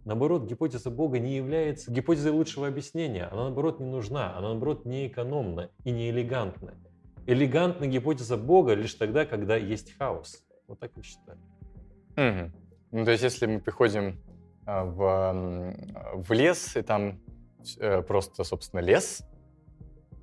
Speaker 2: наоборот, гипотеза Бога не является гипотезой лучшего объяснения. Она, наоборот, не нужна. Она, наоборот, не экономна и не элегантна. Элегантна гипотеза Бога лишь тогда, когда есть хаос. Вот так я считаю.
Speaker 3: Мгм. Ну, то есть, если мы приходим а, в, в лес, и там э, просто, собственно, лес,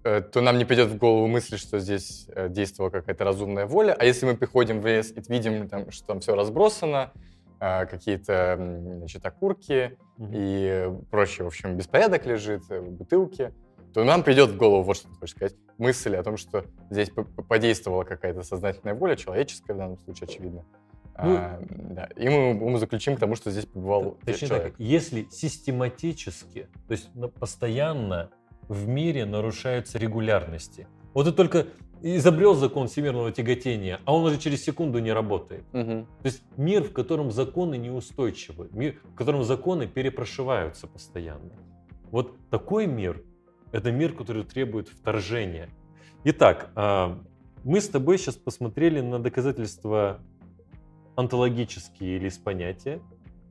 Speaker 3: э, то нам не придет в голову мысль, что здесь э, действовала какая-то разумная воля. А если мы приходим в лес и видим, что там все разбросано, какие-то м, значит, окурки
Speaker 2: Мгм.
Speaker 3: и прочее, в общем, беспорядок лежит, э, бутылки, то нам придет в голову, вот что ты хочешь сказать, мысль о том, что здесь подействовала какая-то сознательная воля, человеческая в данном случае, очевидно.
Speaker 2: Ну,
Speaker 3: А, да. И мы, мы заключим к тому, что здесь побывал
Speaker 2: Точнее
Speaker 3: человек.
Speaker 2: так, если систематически, то есть на- постоянно в мире нарушаются регулярности. Вот ты только изобрел закон всемирного тяготения, а он уже через секунду не работает.
Speaker 3: Мгм.
Speaker 2: То есть мир, в котором законы неустойчивы, мир, в котором законы перепрошиваются постоянно. Вот такой мир – это мир, который требует вторжения. Итак, а, мы с тобой сейчас посмотрели на доказательства онтологические или из понятия.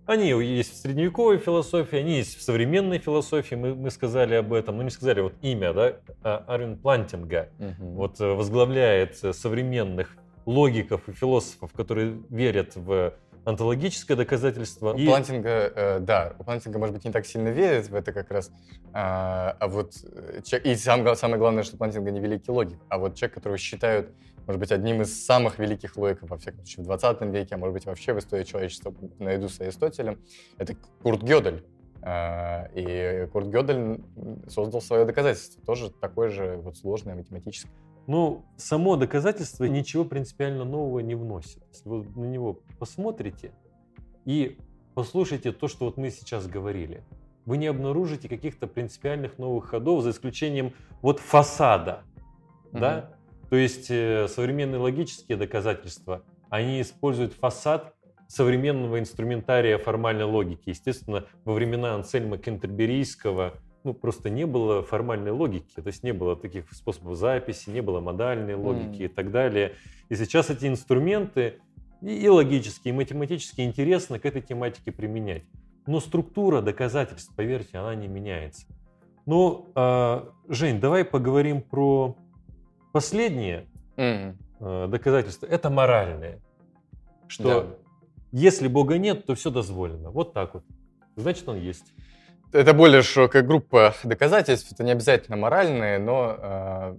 Speaker 2: Они есть в средневековой философии, они есть в современной философии, мы, мы сказали об этом, но не сказали вот имя, да, а, Арвин Плантинга
Speaker 3: Мгм.
Speaker 2: вот э, возглавляет э, современных логиков и философов, которые верят в онтологическое доказательство.
Speaker 3: У
Speaker 2: И-
Speaker 3: Плантинга, э, да, у Плантинга, может быть, не так сильно верят в это как раз. А, а вот э, и сам самое главное, что Плантинга не великий логик, а вот человек, которого считают, может быть, одним из самых великих логиков, во всяком случае, в 20 веке, а может быть, вообще в истории человечества, наряду с Аристотелем, это Курт Гёдель. А, И Курт Гёдель создал свое доказательство, тоже такое же вот сложное математическое.
Speaker 2: Ну, само доказательство ничего принципиально нового не вносит. Если вы на него посмотрите и послушайте то, что вот мы сейчас говорили, вы не обнаружите каких-то принципиальных новых ходов, за исключением вот фасада. да? То есть э, современные логические доказательства, они используют фасад современного инструментария формальной логики. Естественно, во времена Ансельма Кентерберийского ну, просто не было формальной логики, то есть не было таких способов записи, не было модальной логики mm. и так далее. И сейчас эти инструменты и, и логические, и математически интересно к этой тематике применять. Но структура доказательств, поверьте, она не меняется. Ну, э, Жень, давай поговорим про последнее mm. э, доказательство. Это моральное. Что да. если Бога нет, то все дозволено. Вот так вот. Значит, он есть.
Speaker 3: Это более широкая группа доказательств. Это не обязательно моральные, но э,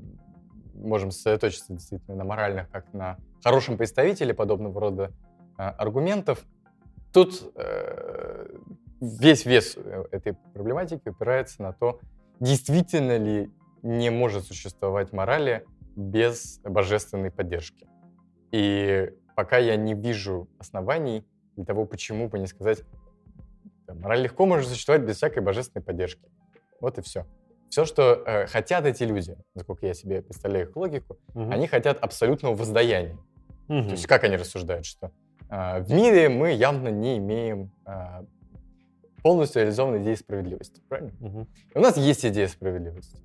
Speaker 3: можем сосредоточиться действительно на моральных, как на хорошем представителе подобного рода э, аргументов. Тут э, весь вес э, этой проблематики упирается на то, действительно ли не может существовать морали без божественной поддержки. И пока я не вижу оснований для того, почему бы не сказать, мораль легко может существовать без всякой божественной поддержки. Вот и все. Все, что э, хотят эти люди, насколько я себе представляю их логику, угу. они хотят абсолютного воздаяния. Угу. То есть как они рассуждают, что э, в мире мы явно не имеем э, полностью реализованной идеи справедливости, правильно? Угу. И у нас есть идея справедливости.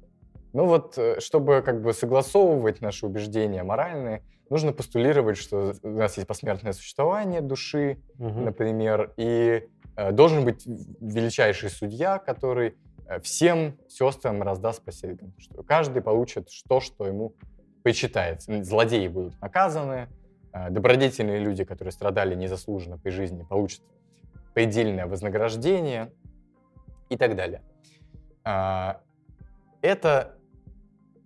Speaker 3: Ну вот, э, чтобы как бы согласовывать наши убеждения моральные, нужно постулировать, что у нас есть посмертное существование души, угу. например, и э, должен быть величайший судья, который э, всем сестрам раздаст по середам, что каждый получит то, что ему почитается. Злодеи будут наказаны, э, добродетельные люди, которые страдали незаслуженно при жизни, получат предельное вознаграждение и так далее. А, это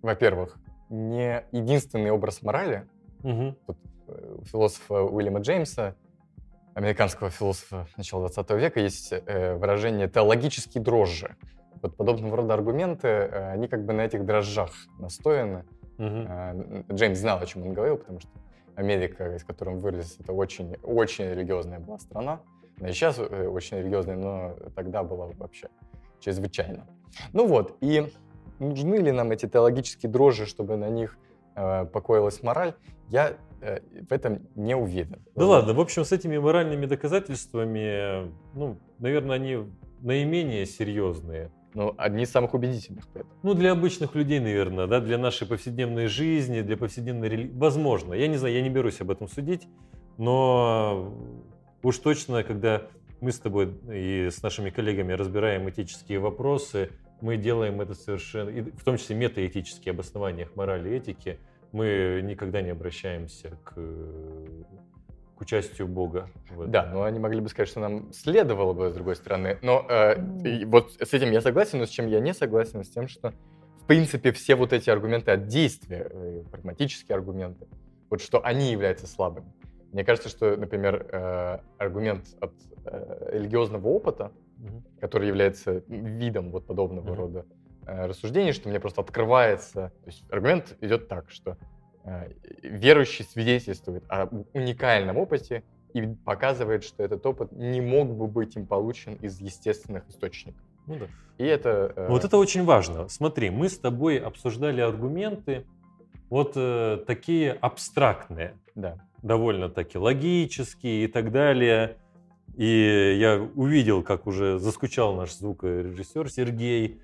Speaker 3: во-первых, не единственный образ морали. Угу. Тут э, у философа Уильяма Джеймса, американского философа начала 20 века, есть э, выражение «теологические дрожжи». Вот подобного рода аргументы, э, они как бы на этих дрожжах настояны. Угу. Джеймс знал, о чем он говорил, потому что Америка, из которой он вырос, это очень, очень религиозная была страна. Она и сейчас очень религиозная, но тогда была вообще чрезвычайно. Ну вот, и нужны ли нам эти теологические дрожжи, чтобы на них э, покоилась мораль, я э, в этом не уверен.
Speaker 2: Да ладно, в общем, с этими моральными доказательствами, ну, наверное, они наименее серьезные.
Speaker 3: Ну, одни из самых убедительных.
Speaker 2: Поэтому. Ну, для обычных людей, наверное, да, для нашей повседневной жизни, для повседневной религии. Возможно. Я не знаю, я не берусь об этом судить, но уж точно, когда мы с тобой и с нашими коллегами разбираем этические вопросы, мы делаем это совершенно, в том числе метаэтические обоснования морали и этики, мы никогда не обращаемся к, к участию Бога.
Speaker 3: Да, но они могли бы сказать, что нам следовало бы, с другой стороны. Но э, вот с этим я согласен, но с чем я не согласен, с тем, что в принципе все вот эти аргументы от действия, э, прагматические аргументы, вот что они являются слабыми. Мне кажется, что, например, э, аргумент от э, религиозного опыта, угу. который является видом вот подобного угу. рода э, рассуждений, что мне просто открывается. То есть аргумент идет так, что э, верующий свидетельствует о уникальном опыте и показывает, что этот опыт не мог бы быть им получен из естественных источников. Ну да.
Speaker 2: И это... Э... Вот это очень важно. Смотри, мы с тобой обсуждали аргументы вот э, такие абстрактные, да. довольно-таки логические и так далее. И я увидел, как уже заскучал наш звукорежиссер Сергей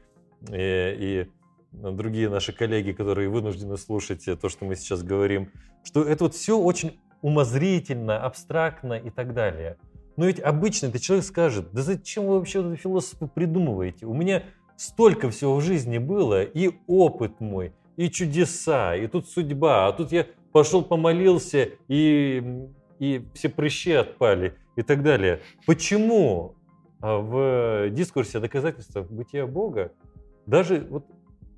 Speaker 2: э, и, и другие наши коллеги, которые вынуждены слушать то, что мы сейчас говорим, что это вот все очень умозрительно, абстрактно и так далее. Но ведь обычно этот человек скажет, да зачем вы вообще это философы придумываете? У меня столько всего в жизни было, и опыт мой, и чудеса, и тут судьба, а тут я пошел помолился, и, и все прыщи отпали и так далее. Почему а, в дискурсе доказательства бытия Бога даже вот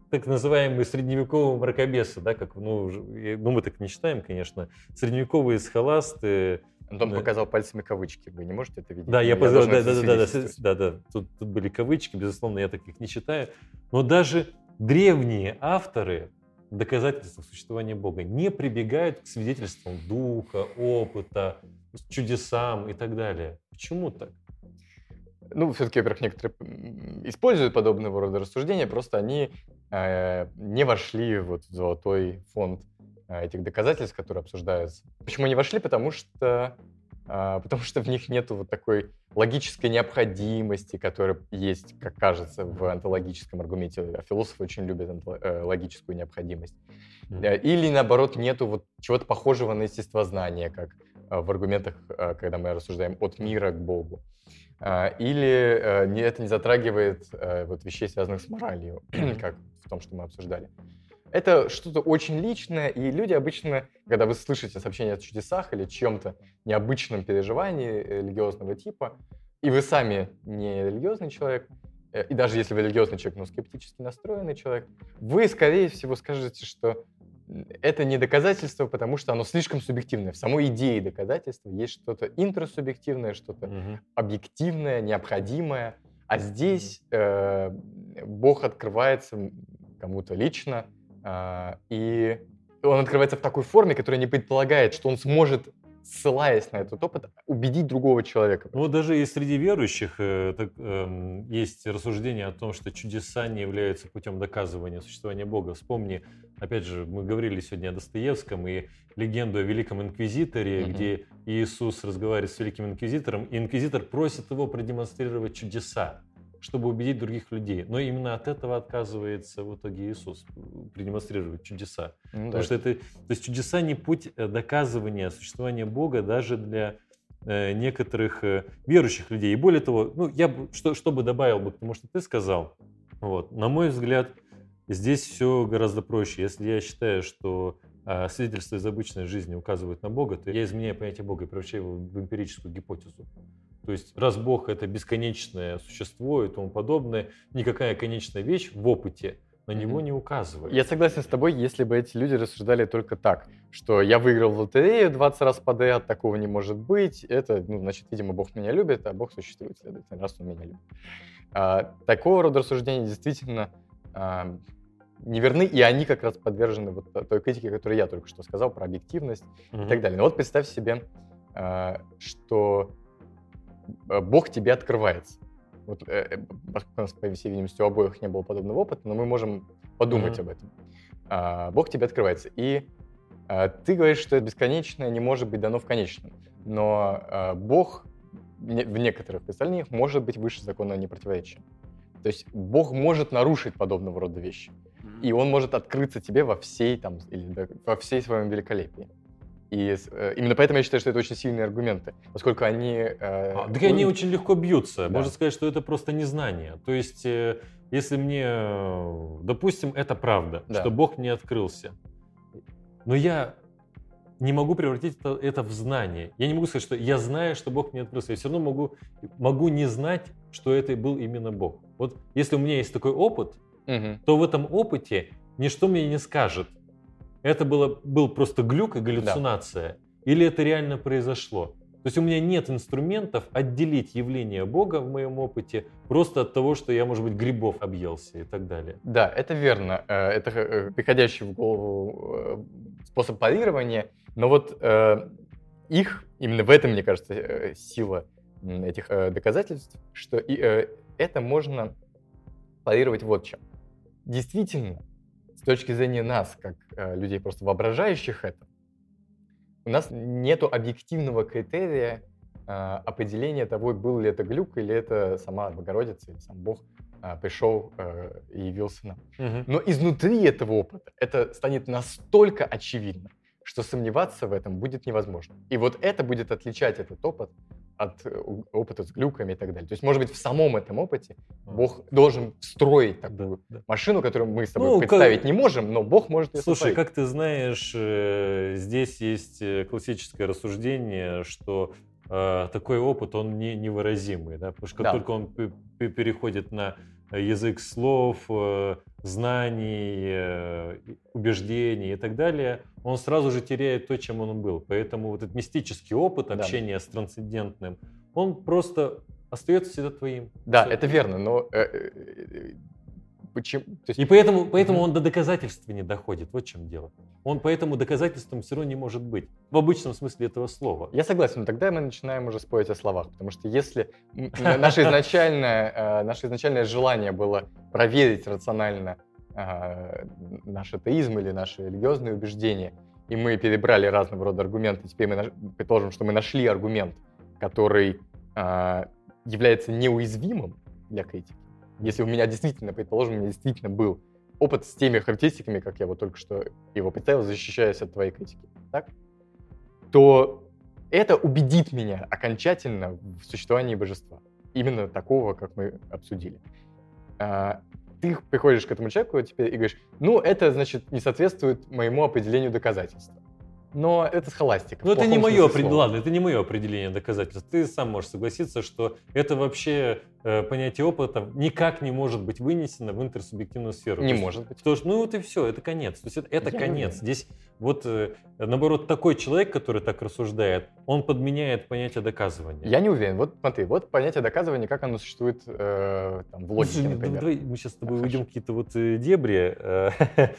Speaker 2: так называемые средневековые мракобесы, да, как, ну, ну, мы так не считаем, конечно, средневековые схоласты.
Speaker 3: Антон да. показал пальцами кавычки, вы не можете это видеть?
Speaker 2: Да, я показал, да, да, да, да, да, да, тут, тут были кавычки, безусловно, я таких не читаю, но даже древние авторы доказательства существования Бога не прибегают к свидетельствам духа, опыта, чудесам и так далее. Почему так?
Speaker 3: Ну, все-таки, во-первых, некоторые используют подобного рода рассуждения, просто они э, не вошли вот в золотой фонд э, этих доказательств, которые обсуждаются. Почему они вошли? Потому что, потому что в них нету вот такой логической необходимости, которая есть, как кажется, в онтологическом аргументе. А философы очень любят э, логическую необходимость. Э, Или, наоборот, нету вот чего-то похожего на естествознание, как э, в аргументах, когда мы рассуждаем от мира к Богу. А, Или это не затрагивает вот вещей, связанных с моралью, *clears throat* как в том, что мы обсуждали. Это что-то очень личное, и люди обычно, когда вы слышите сообщение о чудесах или чьем-то необычном переживании э, религиозного типа, и вы сами не религиозный человек, э, и даже если вы религиозный человек, но скептически настроенный человек, вы, скорее всего, скажете, что это не доказательство, потому что оно слишком субъективное. В самой идее доказательства есть что-то интрасубъективное, что-то
Speaker 2: Мгм.
Speaker 3: объективное, необходимое. А здесь э, Бог открывается кому-то лично, и он открывается в такой форме, которая не предполагает, что он сможет, ссылаясь на этот опыт, убедить другого человека.
Speaker 2: Ну, вот даже и среди верующих э, так, эм, есть рассуждение о том, что чудеса не являются путем доказывания существования Бога. Вспомни, опять же, мы говорили сегодня о Достоевском и легенду о Великом Инквизиторе,
Speaker 3: Мгм.
Speaker 2: где Иисус разговаривает с Великим Инквизитором, и Инквизитор просит его продемонстрировать чудеса, чтобы убедить других людей. Но именно от этого отказывается в итоге Иисус продемонстрировать чудеса.
Speaker 3: Ну
Speaker 2: Потому что это, то есть чудеса не путь э, доказывания существования Бога даже для э, некоторых э, верующих людей. И более того, ну, я бы, что, что бы добавил бы к тому, что ты сказал, вот, на мой взгляд, здесь все гораздо проще. Если я считаю, что а, свидетельства из обычной жизни указывают на Бога, то я изменяю понятие Бога и превращаю его в эмпирическую гипотезу. То есть, раз Бог это бесконечное существо и тому подобное, никакая конечная вещь в опыте на него не указывает.
Speaker 3: Я согласен с тобой, если бы эти люди рассуждали только так, что я выиграл в лотерею 20 раз подряд, такого не может быть, это, ну, значит, видимо, Бог меня любит, а Бог существует, следовательно, раз он меня любит. А, такого рода рассуждения действительно а, неверны, и они как раз подвержены вот той критике, которую я только что сказал, про объективность и
Speaker 2: Мгм.
Speaker 3: так далее. Но вот представь себе, а, что Бог тебе открывается. Вот, э, э, у нас, по всей видимости, у обоих не было подобного опыта, но мы можем подумать
Speaker 2: Мгм.
Speaker 3: об этом. А, Бог тебе открывается. И а, ты говоришь, что бесконечное не может быть дано в конечном. Но а, Бог в некоторых представлениях может быть выше закона о непротиворечии. То есть Бог может нарушить подобного рода вещи. И он может открыться тебе во всей, там, или во всей своем великолепии. И э, именно поэтому я считаю, что это очень сильные аргументы, поскольку они... э,
Speaker 2: А, так они
Speaker 3: ой,
Speaker 2: очень легко бьются.
Speaker 3: Да.
Speaker 2: Можно сказать, что это просто незнание. То есть, э, если мне, э, допустим, это правда,
Speaker 3: Да.
Speaker 2: что Бог мне открылся, но я не могу превратить это, это в знание. Я не могу сказать, что я знаю, что Бог мне открылся. Я все равно могу, могу не знать, что это был именно Бог. Вот если у меня есть такой опыт,
Speaker 3: мгм.
Speaker 2: то в этом опыте ничто мне не скажет. Это было, был просто глюк и галлюцинация. Или это реально произошло. То есть у меня нет инструментов отделить явление Бога в моем опыте просто от того, что я, может быть, грибов объелся и так далее.
Speaker 3: Да, это верно. Э, Это э, приходящий в голову э, способ парирования. Но вот их, именно в этом, мне кажется, сила этих доказательств, что это можно парировать вот чем. Действительно, точки зрения нас, как э, людей, просто воображающих это, у нас нету объективного критерия э, определения того, был ли это глюк, или это сама Богородица, или сам Бог а, пришел э, и явился нам. Но изнутри этого опыта это станет настолько очевидно, что сомневаться в этом будет невозможно. И вот это будет отличать этот опыт от э, опыта с глюками и так далее. То есть, может быть, в самом этом опыте Бог должен встроить такую
Speaker 2: Да, да.
Speaker 3: машину, которую мы с тобой
Speaker 2: Ну, как-
Speaker 3: представить не можем, но Бог может ее
Speaker 2: Слушай,
Speaker 3: сотворить.
Speaker 2: как ты знаешь, э, здесь есть э, классическое рассуждение, что э, такой опыт, он не, невыразимый, да? потому что как
Speaker 3: Да.
Speaker 2: только он пе- пе- переходит на язык слов, э, знаний, э, убеждений и так далее, он сразу же теряет то, чем он был. Поэтому вот этот мистический опыт
Speaker 3: Да.
Speaker 2: общения с трансцендентным, он просто остается всегда твоим.
Speaker 3: Да,
Speaker 2: Всё.
Speaker 3: это верно, но э, почему? Есть,
Speaker 2: И поэтому, поэтому
Speaker 3: Мгм.
Speaker 2: он до доказательства не доходит. Вот в чем дело. Он поэтому доказательством все равно не может быть. В обычном смысле этого слова.
Speaker 3: Я согласен, но тогда мы начинаем уже спорить о словах, потому что если наше изначальное, э, наше изначальное желание было проверить рационально э, наш атеизм или наши религиозные убеждения, и мы перебрали разного рода аргументы, теперь мы предположим, что мы нашли аргумент, который э, является неуязвимым для критики. Если у меня действительно, предположим, у меня действительно был опыт с теми характеристиками, как я вот только что его представил, защищаясь от твоей критики, так? то это убедит меня окончательно в существовании божества. Именно такого, как мы обсудили. А, Ты приходишь к этому человеку теперь и говоришь, ну, это, значит, не соответствует моему определению доказательства. Но это схоластика.
Speaker 2: Ну,
Speaker 3: в
Speaker 2: это не мое
Speaker 3: слова.
Speaker 2: Ладно, это не мое определение доказательств. Ты сам можешь согласиться, что это вообще э, понятие опыта никак не может быть вынесено в интерсубъективную сферу.
Speaker 3: Не
Speaker 2: есть
Speaker 3: может быть.
Speaker 2: То, что, ну вот и все, это конец. То есть это, это
Speaker 3: Я
Speaker 2: конец. Здесь вот, э, наоборот, такой человек, который так рассуждает, он подменяет понятие доказывания.
Speaker 3: Я не уверен. Вот смотри, вот понятие доказывания, как оно существует э, там, в
Speaker 2: Ну,
Speaker 3: логике,
Speaker 2: слушай,
Speaker 3: например.
Speaker 2: давай мы сейчас с тобой
Speaker 3: А,
Speaker 2: уйдем какие-то вот э, дебри. э,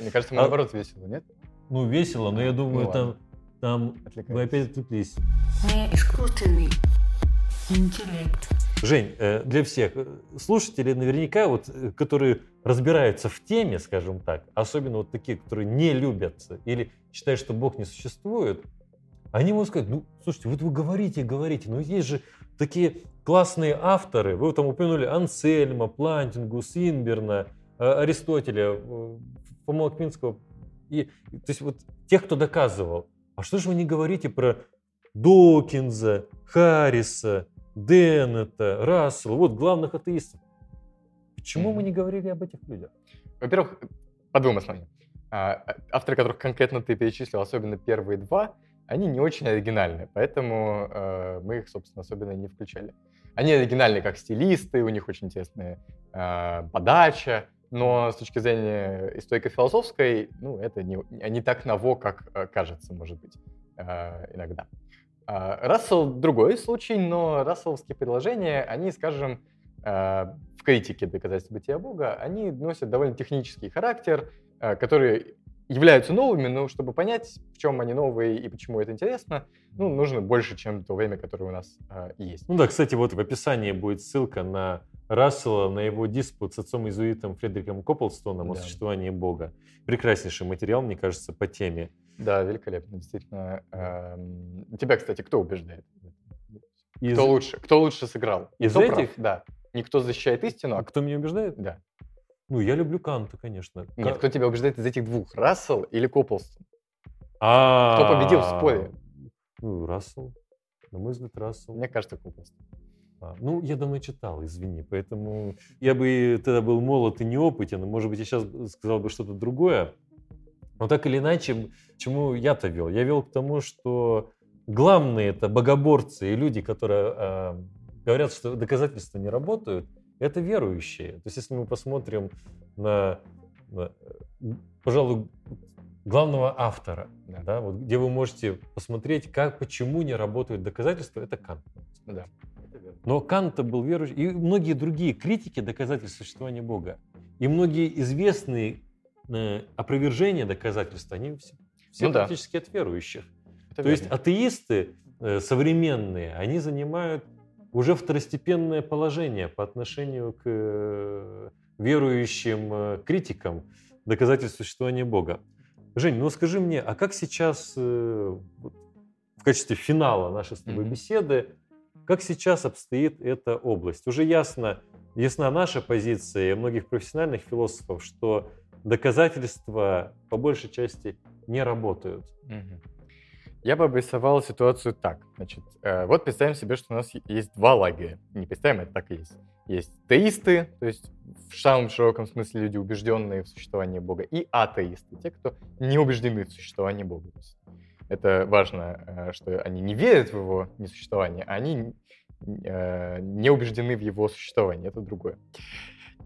Speaker 3: Мне кажется, мы
Speaker 2: А-
Speaker 3: наоборот весело, нет?
Speaker 2: Ну, весело, но я думаю,
Speaker 3: Ну,
Speaker 2: там, там вы опять отвлеклись.
Speaker 1: Не искусственный интеллект.
Speaker 2: Жень, э, для всех э, слушателей наверняка, вот, э, которые разбираются в теме, скажем так, особенно вот такие, которые не любят или считают, что Бог не существует, они могут сказать, ну, слушайте, вот вы говорите, говорите, но есть же такие классные авторы, вы там упомянули Ансельма, Плантингу, Синберна, Аристотеля, э, Фома Аквинского, и, то есть вот тех, кто доказывал. А что же вы не говорите про Докинза, Харриса, Деннета, Рассела, вот главных атеистов. Почему мы
Speaker 3: Мгм.
Speaker 2: не говорили об этих людях?
Speaker 3: Во-первых, по двум основаниям. А, а, Авторы, которых конкретно ты перечислил, особенно первые два, они не очень оригинальны, поэтому э, мы их, собственно, особенно не включали. Они оригинальны как стилисты, у них очень интересная э, подача, но с точки зрения историко-философской, ну, это не, не так ново, как э, кажется, может быть, э, иногда. А, Рассел другой случай, но расселовские предложения, они, скажем, э, в критике доказательств бытия Бога, они носят довольно технический характер, которые являются новыми, но чтобы понять, в чем они новые и почему это интересно, ну, нужно больше, чем то время, которое у нас э, есть.
Speaker 2: Ну да, кстати, вот в описании будет ссылка на Рассела, на его диспут с отцом-иезуитом Фредериком Копплстоном о
Speaker 3: Да.
Speaker 2: существовании Бога. Прекраснейший материал, мне кажется, по теме.
Speaker 3: Да, великолепно, действительно. Эм, Тебя, кстати, кто убеждает?
Speaker 2: Из-
Speaker 3: Кто лучше? Кто лучше сыграл?
Speaker 2: Из
Speaker 3: кто прав?
Speaker 2: этих?
Speaker 3: Да. Никто защищает истину,
Speaker 2: А
Speaker 3: а
Speaker 2: кто меня убеждает?
Speaker 3: Да.
Speaker 2: Ну, я люблю Канта, конечно.
Speaker 3: Нет, кто тебя убеждает из этих двух? Рассел или Копплстон?
Speaker 2: А,
Speaker 3: Кто победил в споре?
Speaker 2: Ну, Рассел. На мой взгляд, Рассел.
Speaker 3: Мне кажется, Копплстон.
Speaker 2: А, Ну, я давно читал, извини, поэтому я бы тогда был молод и неопытен, может быть, я сейчас сказал бы что-то другое. Но так или иначе, к чему я-то вел? Я вел к тому, что главные это богоборцы и люди, которые э, говорят, что доказательства не работают, это верующие. То есть, если мы посмотрим на, на, э, пожалуй, главного автора,
Speaker 3: Да.
Speaker 2: да, вот, где вы можете посмотреть, как, почему не работают доказательства, это Кант.
Speaker 3: Да.
Speaker 2: Но Кант был верующий, и многие другие критики доказательств существования Бога, и многие известные э, опровержения доказательств, они все, все
Speaker 3: Ну да.
Speaker 2: практически от верующих.
Speaker 3: Это
Speaker 2: То есть
Speaker 3: верно.
Speaker 2: атеисты э, современные, они занимают уже второстепенное положение по отношению к э, верующим э, критикам доказательств существования Бога. Жень, ну скажи мне, а как сейчас э, в качестве финала нашей с тобой беседы, как сейчас обстоит эта область? Уже ясно, ясна наша позиция и многих профессиональных философов, что доказательства по большей части не работают.
Speaker 3: Мгм. Я бы обрисовал ситуацию так. Значит, э, вот представим себе, что у нас есть два лагеря. Не представим, это так и есть. Есть теисты, то есть в самом широком смысле люди, убежденные в существовании Бога, и атеисты, те, кто не убеждены в существовании Бога. Это важно, э, что они не верят в его несуществование, а они э, не убеждены в его существовании. Это другое.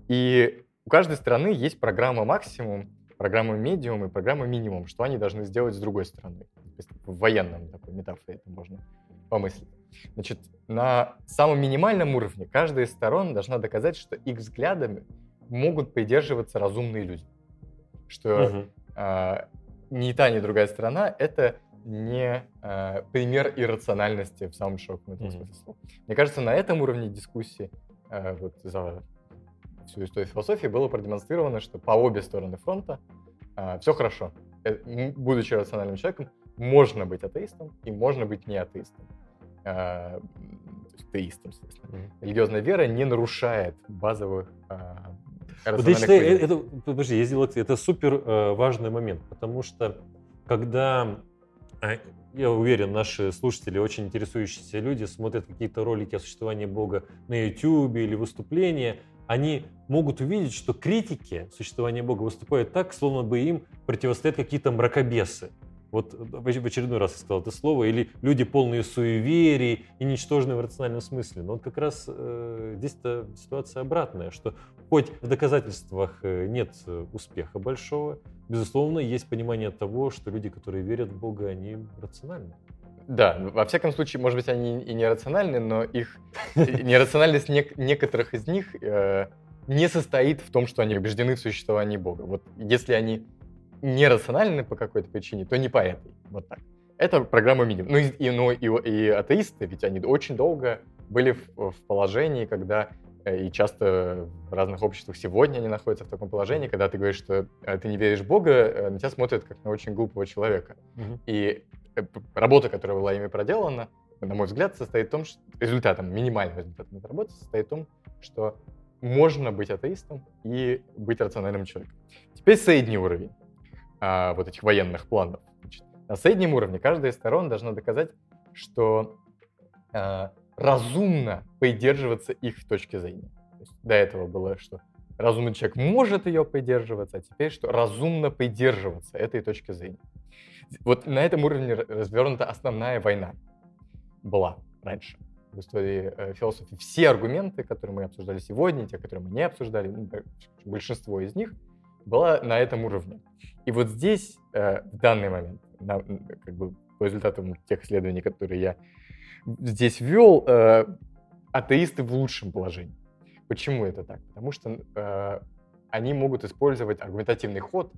Speaker 3: И у каждой страны есть программа максимум, программа медиум и программа минимум, что они должны сделать с другой стороны. То есть В военном такой метафоре это можно помыслить. Значит, на самом минимальном уровне каждая из сторон должна доказать, что их взглядами могут придерживаться разумные люди. Что
Speaker 2: Мгм.
Speaker 3: а, ни та, ни другая сторона — это не а, пример иррациональности в самом широком этом
Speaker 2: Мгм.
Speaker 3: смысле слова. Мне кажется, на этом уровне дискуссии а, вот за всю историю философии было продемонстрировано, что по обе стороны фронта а, все хорошо. Э, Будучи рациональным человеком, можно быть атеистом и можно быть не атеистом. А, теистом, соответственно.
Speaker 2: Мгм.
Speaker 3: Религиозная вера не нарушает базовых а,
Speaker 2: Вот я считаю, это, подожди, я сделал, это супер э, важный момент, потому что когда, э, я уверен, наши слушатели, очень интересующиеся люди, смотрят какие-то ролики о существовании Бога на YouTube или выступления, они могут увидеть, что критики существования Бога выступают так, словно бы им противостоят какие-то мракобесы. Вот в в очередной раз я сказал это слово, или люди полные суеверий и ничтожные в рациональном смысле. Но вот как раз э, здесь-то ситуация обратная, что хоть в доказательствах э, нет э, успеха большого, безусловно, есть понимание того, что люди, которые верят в Бога, они рациональны.
Speaker 3: Да, во всяком случае, может быть, они и нерациональны, но их *laughs* нерациональность нек- некоторых из них э, не состоит в том, что они убеждены в существовании Бога. Вот если они нерациональны по какой-то причине, то не по этой. Вот так. Это программа минимум. Ну и, и, ну, и, и атеисты, ведь они очень долго были в, в положении, когда э, и часто в разных обществах сегодня они находятся в таком положении, когда ты говоришь, что э, ты не веришь в Бога, на тебя смотрят как на очень глупого человека. И э, п- работа, которая была ими проделана, на мой взгляд, состоит в том, что результатом, минимальным результатом этой работы состоит в том, что можно быть атеистом и быть рациональным человеком. Теперь средний уровень а, вот этих военных планов. Значит, на среднем уровне каждая из сторон должна доказать, что а, разумно придерживаться их точки зрения. До этого было, что разумный человек может ее придерживаться, а теперь, что разумно придерживаться этой точки зрения. Вот на этом уровне развернута основная война. Была раньше в истории э, философии. Все аргументы, которые мы обсуждали сегодня, те, которые мы не обсуждали, ну, большинство из них было на этом уровне. И вот здесь, э, в данный момент, на- как бы по результатам тех исследований, которые я здесь ввел, э, атеисты в лучшем положении. Почему это так? Потому что э, они могут использовать аргументативный ход,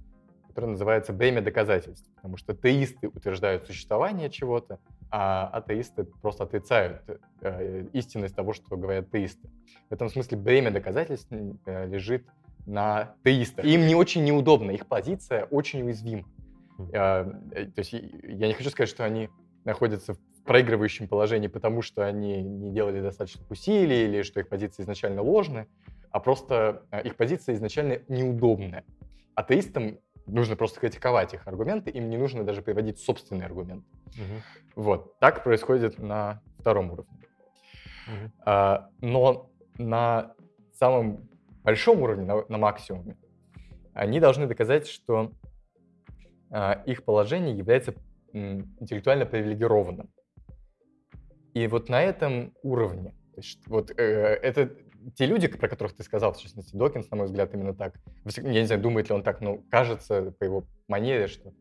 Speaker 3: который называется бремя доказательств. Потому что теисты утверждают существование чего-то, а атеисты просто отрицают э, истинность того, что говорят теисты. В этом смысле бремя доказательств э, лежит на теистах. Им не очень неудобно, их позиция очень уязвима.
Speaker 2: Мгм.
Speaker 3: Э, э, То есть я не хочу сказать, что они находятся проигрывающем положении, потому что они не делали достаточных усилий или что их позиция изначально ложная, а просто э, их позиция изначально неудобная. Атеистам нужно просто критиковать их аргументы, им не нужно даже приводить собственные аргументы.
Speaker 2: Мгм.
Speaker 3: Вот, так происходит на втором уровне.
Speaker 2: Мгм.
Speaker 3: А, но на самом большом уровне, на, на максимуме, они должны доказать, что а, их положение является интеллектуально привилегированным. И вот на этом уровне, то есть, вот э, это те люди, про которых ты сказал, в частности, Докинс, на мой взгляд, именно так. Я не знаю, думает ли он так, но кажется по его манере, что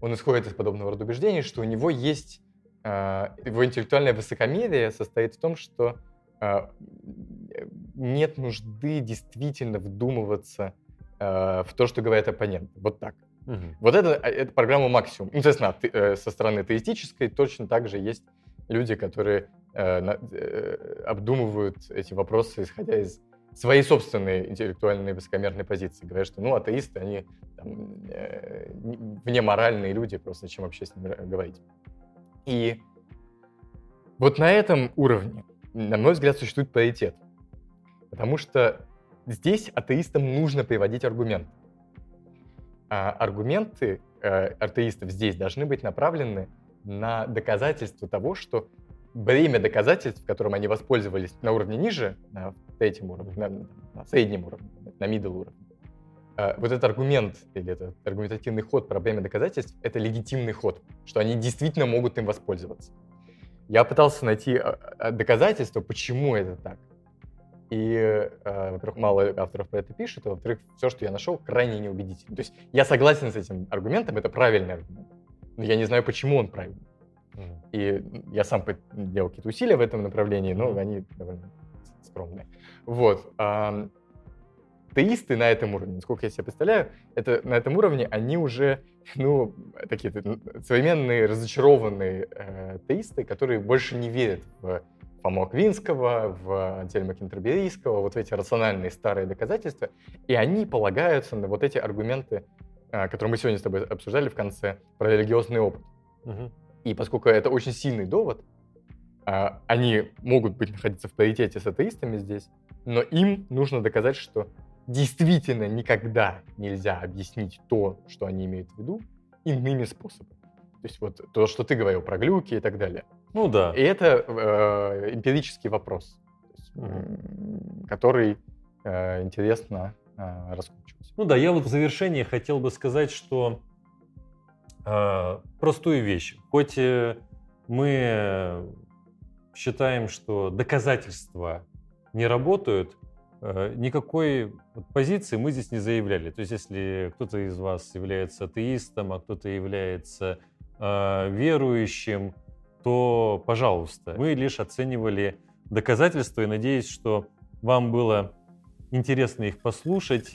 Speaker 3: он исходит из подобного рода убеждений, что у него есть а, его интеллектуальное высокомерие состоит в том, что а, нет нужды действительно вдумываться а, в то, что говорит оппонент. Вот так.
Speaker 2: Мгм.
Speaker 3: Вот это, это программа максимум. Ну, естественно, ты- э, со стороны теистической точно так же есть люди, которые э, э, обдумывают эти вопросы, исходя из своей собственной интеллектуальной высокомерной позиции. Говорят, что ну, атеисты, они там, э, не- внеморальные люди, просто чем вообще с ними говорить. И вот на этом уровне, на мой взгляд, существует паритет. Потому что здесь атеистам нужно приводить аргументы. А аргументы э, атеистов здесь должны быть направлены на доказательство того, что бремя доказательств, которым они воспользовались на уровне ниже, на третьем уровне, на, на среднем уровне, на middle уровне, э, вот этот аргумент или этот аргументативный ход про бремя доказательств — это легитимный ход, что они действительно могут им воспользоваться. Я пытался найти э, э, доказательства, почему это так. И, во-первых, мало авторов про это пишут, а во-вторых, все, что я нашел, крайне неубедительно. То есть я согласен с этим аргументом, это правильный аргумент. Но я не знаю, почему он правильный.
Speaker 2: Мгм.
Speaker 3: И я сам делал какие-то усилия в этом направлении, но
Speaker 2: Мгм.
Speaker 3: они довольно скромные. Вот. ам, Теисты на этом уровне, насколько я себе представляю, это, на этом уровне они уже, ну, такие современные разочарованные э, теисты, которые больше не верят в Фому Аквинского, в Антельма Кентерберийского, вот эти рациональные старые доказательства, и они полагаются на вот эти аргументы, а, которые мы сегодня с тобой обсуждали в конце, про религиозный опыт.
Speaker 2: Мгм.
Speaker 3: И поскольку это очень сильный довод, а, они могут быть находиться в паритете с атеистами здесь, но им нужно доказать, что действительно никогда нельзя объяснить то, что они имеют в виду, иными способами. То есть вот то, что ты говорил про глюки и так далее.
Speaker 2: Ну да.
Speaker 3: И это э, эмпирический вопрос, есть, м, который э, интересно э, раскручивать.
Speaker 2: Ну да, я вот в завершение хотел бы сказать, что э, простую вещь. Хоть э, мы считаем, что доказательства не работают, э, никакой позиции мы здесь не заявляли. То есть если кто-то из вас является атеистом, а кто-то является э, верующим, то, пожалуйста, мы лишь оценивали доказательства и надеюсь, что вам было интересно их послушать.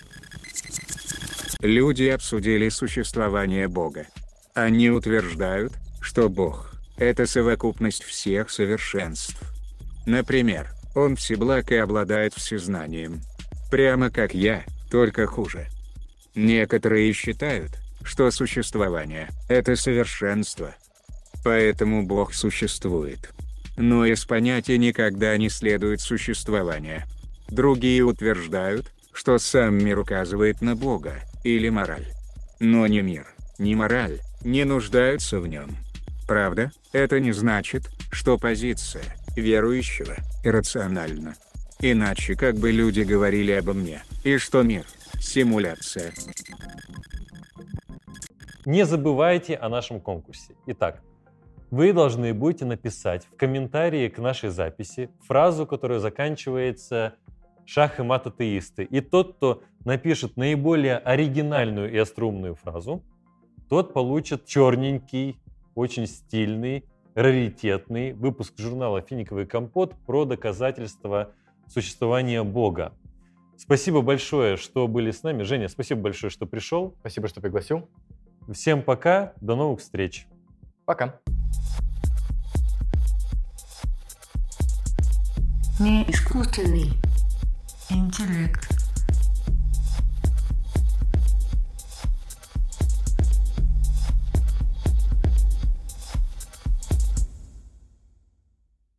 Speaker 4: Люди обсудили существование Бога. Они утверждают, что Бог – это совокупность всех совершенств. Например, Он всеблаг и обладает всезнанием. Прямо как я, только хуже. Некоторые считают, что существование – это совершенство. Поэтому Бог существует. Но из понятия никогда не следует существование. Другие утверждают, что сам мир указывает на Бога, или мораль. Но ни мир, ни мораль не нуждаются в нем. Правда, это не значит, что позиция верующего иррациональна. Иначе как бы люди говорили обо мне, и что мир – симуляция.
Speaker 2: Не забывайте о нашем конкурсе. Итак, вы должны будете написать в комментарии к нашей записи фразу, которая заканчивается «шах и мат атеисты». И тот, кто напишет наиболее оригинальную и остроумную фразу, тот получит черненький, очень стильный, раритетный выпуск журнала «Финиковый компот» про доказательства существования Бога. Спасибо большое, что были с нами. Женя, спасибо большое, что пришел.
Speaker 3: Спасибо, что пригласил.
Speaker 2: Всем пока, до новых встреч.
Speaker 3: Пока.
Speaker 1: Не искусственный интеллект.